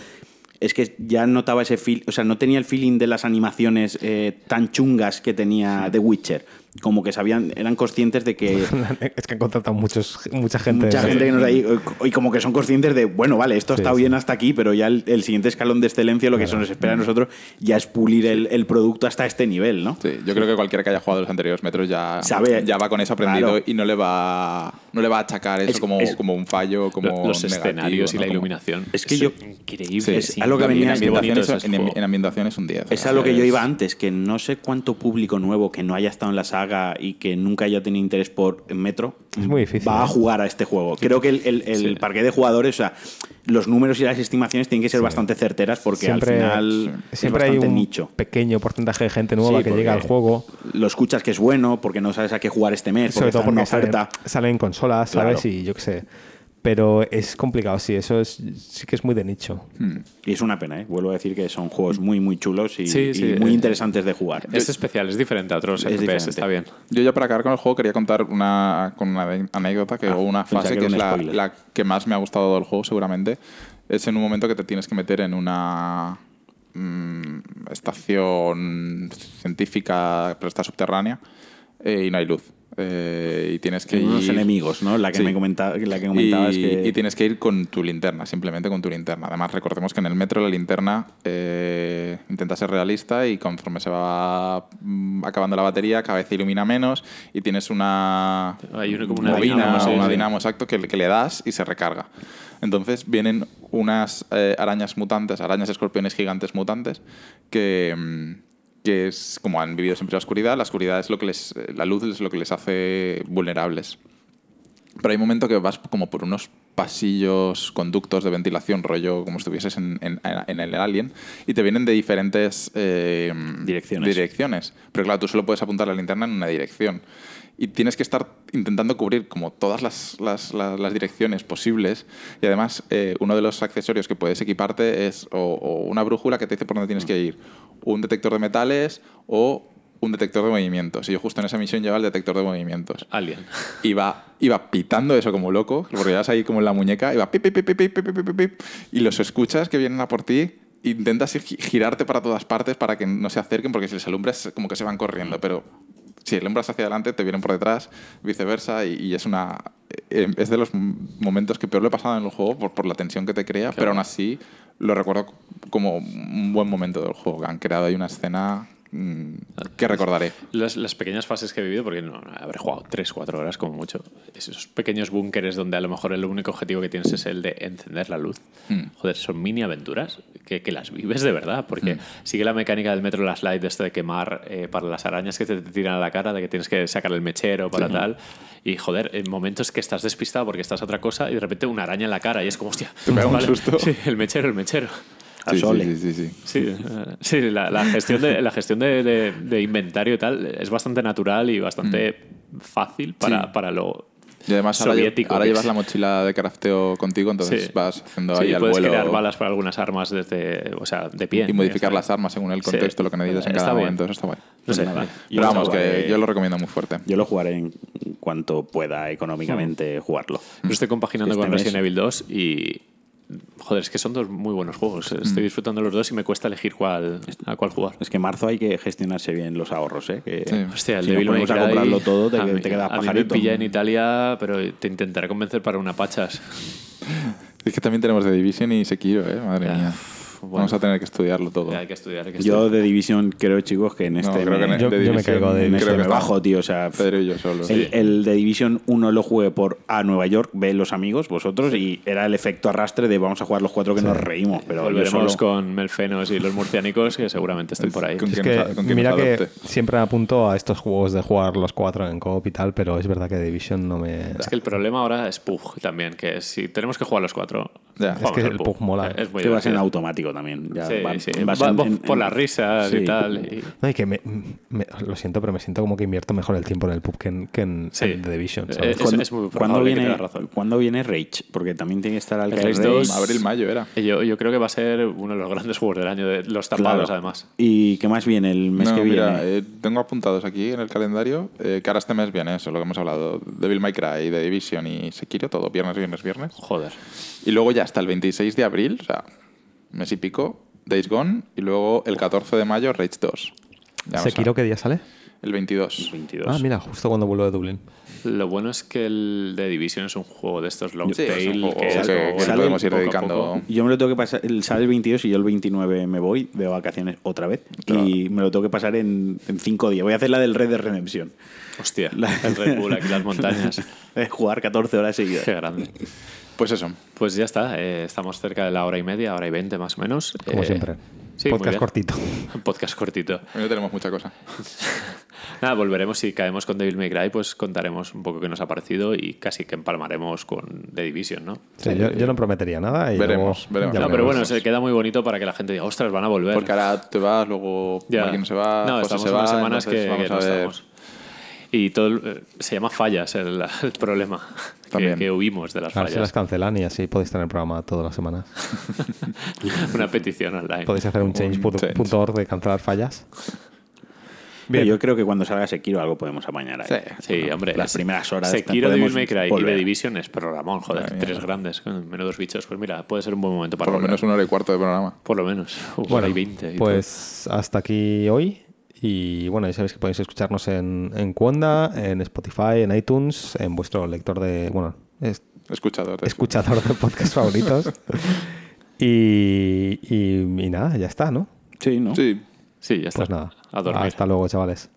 Es que ya notaba ese feel, o sea, no tenía el feeling de las animaciones eh, tan chungas que tenía The Witcher. Como que sabían, eran conscientes de que [LAUGHS] es que han contratado muchos, mucha gente. mucha gente que nos ahí y como que son conscientes de bueno vale esto Sí, está sí. bien hasta aquí pero ya el, el siguiente escalón de excelencia lo que se nos espera a nosotros ya es pulir el, el producto hasta este nivel no Sí, yo creo que cualquiera que haya jugado los anteriores metros ya, Sabe- ya va con eso aprendido Claro. y no le va no le va a achacar eso Es- como, es- como un fallo, como lo- los negativo, escenarios y ¿no? la iluminación. Es que yo- increíble. Sí, es sí, a lo que venía- en es en, ambientación es un 10. es a lo que yo iba antes que no sé cuánto público nuevo que no haya estado en la saga y que nunca haya tenido interés por Metro Es muy difícil, va a ¿eh? jugar a este juego creo que el, el, el Sí. parque de jugadores o sea los números y las estimaciones tienen que ser bastante certeras porque siempre, al final es siempre hay bastante un nicho pequeño porcentaje de gente nueva Sí, que llega al juego. lo escuchas que es bueno porque no sabes a qué jugar este mes Sobre porque todo está porque salen, oferta salen en consolas, ¿sabes? Claro. Y yo qué sé. Pero es complicado, sí, eso es, sí que es muy de nicho. Y es una pena, ¿eh? Vuelvo a decir que son juegos muy, muy chulos y, Sí, sí, y muy eh, interesantes de jugar. Es especial, es diferente a otros Es FPS, diferente. está bien. Yo ya para acabar con el juego quería contar una, con una anécdota que, Ah, una fase que es la, que más me ha gustado del juego seguramente. Es en un momento que te tienes que meter en una mm, estación científica pero está subterránea eh, y no hay luz. Eh, y tienes que unos ir- enemigos, ¿no? La que Sí. me comentaba, la que comentabas y, que... y tienes que ir con tu linterna, simplemente con tu linterna. Además, recordemos que en el metro la linterna eh, intenta ser realista y conforme se va mm, acabando la batería, cada vez ilumina menos y tienes una Hay una- como una bobina, dinamo, sí, una sí. dinamo exacto que, le- que le das y se recarga. Entonces vienen unas eh, arañas mutantes, arañas escorpiones gigantes mutantes que, mm, que es como han vivido siempre la oscuridad. La oscuridad es lo que les, la luz es lo que les hace vulnerables. Pero hay un momento que vas como por unos pasillos, conductos de ventilación, rollo como si estuvieses en, en- en el Alien, y te vienen de diferentes eh, Direcciones. direcciones. Pero claro, tú solo puedes apuntar la linterna en una dirección y tienes que estar intentando cubrir como todas las, las, las, direcciones posibles. Y además, eh, uno de los accesorios que puedes equiparte es o, una brújula que te dice por dónde tienes que ir, un detector de metales o un detector de movimientos. Y yo justo en esa misión llevaba el detector de movimientos. Alien. Iba, iba pitando eso como loco, porque llevas ahí como en la muñeca, iba pip, pip, pip, pip, pip, pip, pip, y los escuchas que vienen a por ti intentas girarte para todas partes para que no se acerquen, porque si les alumbras como que se van corriendo, pero si alumbras hacia adelante te vienen por detrás, viceversa, y, y es una eh, es de los momentos que peor lo he pasado en el juego por, por la tensión que te crea, pero aún así lo recuerdo como un buen momento del juego, que han creado ahí una escena que recordaré. Las, las pequeñas fases que he vivido, porque no, habré jugado 3, 4 horas como mucho, esos pequeños búnkeres donde a lo mejor el único objetivo que tienes es el de encender la luz. Hmm. Joder, son mini aventuras que, que las vives de verdad, porque sigue la mecánica del Metro Last Light de esto de quemar eh, para las arañas que te, te tiran a la cara, de que tienes que sacar el mechero para tal. Y joder, en momentos que estás despistado porque estás a otra cosa y de repente una araña en la cara y es como, hostia, Te pega un [LAUGHS] susto. Sí, el mechero, el mechero. A Sí, Sole. sí, sí, sí, sí. Sí, eh, sí la, la gestión, de, la gestión de, de- de inventario y tal es bastante natural y bastante fácil para, Sí. para lo Y además ahora, soviético. ahora llevas la mochila de crafteo contigo, entonces Sí. vas haciendo Sí, ahí al puedes vuelo crear balas para algunas armas desde, o sea, de pie. y modificar las armas según el Sí. contexto, lo que necesitas en cada bien. momento. Eso está guay. No sé, Nada. eh, Yo Pero vamos, que jugaré- yo lo recomiendo muy fuerte. Yo lo jugaré en cuanto pueda económicamente jugarlo. Yo estoy compaginando Este con mes. Resident Evil 2 y. Joder, es que son dos muy buenos juegos. Estoy disfrutando los dos y me cuesta elegir cuál, a cuál jugar. Es que en marzo hay que gestionarse bien los ahorros, ¿eh? Que Sí. Hostia, el si Devil May ponemos a Cry, comprarlo todo, te, a mí- te quedas A mí me pajarito. pilla en Italia, pero te intentaré convencer para una pachas. Es que también tenemos The Division y Sekiro, ¿eh? Madre Ya, mía. Bueno. Vamos a tener que estudiarlo todo. Hay que estudiar, hay que Yo de Division creo, chicos, que en este creo que me, en- Yo- me caigo de en este me bajo, tío. O sea, Pedro y yo solo. el, el de Division 1 lo jugué por a Nueva York, ve los amigos, vosotros, y era el efecto arrastre de vamos a jugar los cuatro que nos reímos. Pero Volveremos solo- con Melfenos y los murciánicos, que seguramente estén por ahí. Con Es quien que, nos- con quien mira que siempre apunto a estos juegos de jugar los cuatro en coop y tal, pero es verdad que Division no me... Es que el problema ahora es Pug también, que si tenemos que jugar los cuatro, Ya. Es que el Pug mola. Es muy que vas en automático también. Ya Sí, va- sí. vas Va- en- en- por las risas Sí. y tal. y- No, y que me, me- lo siento, pero me siento como que invierto mejor el tiempo en el pub que en, que en, Sí. en The Division. Eh, ¿sabes? es- ¿Cuándo, es muy ¿cuándo viene, razón. ¿Cuándo viene Rage? Porque también tiene que estar al Rage Rage. 2, Abril, mayo era. Yo, yo creo que va a ser uno de los grandes juegos del año, de los tapados Claro. además. ¿Y qué más viene el mes no, que mira, viene? eh, tengo apuntados aquí en el calendario eh, que ahora este mes viene eso, lo que hemos hablado. Devil May Cry, The Division y Sekiro, todo viernes, viernes, viernes. Joder. Y luego ya hasta el 26 de abril, o sea, mes y pico, Days Gone. Y luego el 14 de mayo, Rage 2. Ya ¿Sekiro a- qué día sale? El 22. 22. Ah, mira, justo cuando vuelvo de Dublín. Lo bueno es que el de Division es un juego de estos long Sí, es tail juego que, que- es que bueno, podemos ir dedicando-. Yo me lo tengo que pasar, el- sale el 22 y yo el 29 me voy de vacaciones otra vez. Y me lo tengo que pasar en, en cinco días. Voy a hacer la del Red de Redemption. Hostia, el Red Bull aquí en las montañas. [LAUGHS] Eh, Jugar 14 horas seguidas. Qué grande. Pues eso. Pues ya está, eh, estamos cerca de la hora y media, hora y veinte más o menos. Como Eh, siempre. Sí, Podcast cortito. [LAUGHS] Podcast cortito. Hoy no tenemos mucha cosa. [LAUGHS] Nada, volveremos si caemos con Devil May Cry, pues contaremos un poco qué nos ha parecido y casi que empalmaremos con The Division, ¿no? Sí, yo, yo no prometería nada. Y Veremos, luego veremos. No, pero bueno, se queda muy bonito para que la gente diga, ostras, van a volver. Porque ahora te vas, luego Ya. alguien se va, No, José estamos se va. unas semanas que, vamos que a no ver. estamos. Y todo el- eh, se llama fallas el, [LAUGHS] el problema. Que, También. que huimos de las A ver si las fallas. cancelan y así podéis tener el programa todas las semanas. [LAUGHS] Una petición online. Podéis hacer un change.org change. de cancelar fallas. Bien. Yo creo que cuando salga Sekiro algo podemos amañar ahí. Sí. Sí, hombre. Las primeras horas Sekiro, Devil May Cry y volver. The Division es programón, joder. Tres grandes, con menudos bichos. Pues mira, puede ser un buen momento para Por lo volver. menos una hora y cuarto de programa. Por lo menos. Uf, Bueno, hora y 20. y pues hasta aquí hoy. Y bueno, ya sabéis que podéis escucharnos en, en Cuonda, en Spotify, en iTunes, en vuestro lector de. Bueno, es- Escuchador. de- escuchador de podcast favoritos. [LAUGHS] y, y, y nada, ya está, ¿no? Sí, ¿no? Sí. Sí, ya está. Pues nada. A dormir. Hasta luego, chavales.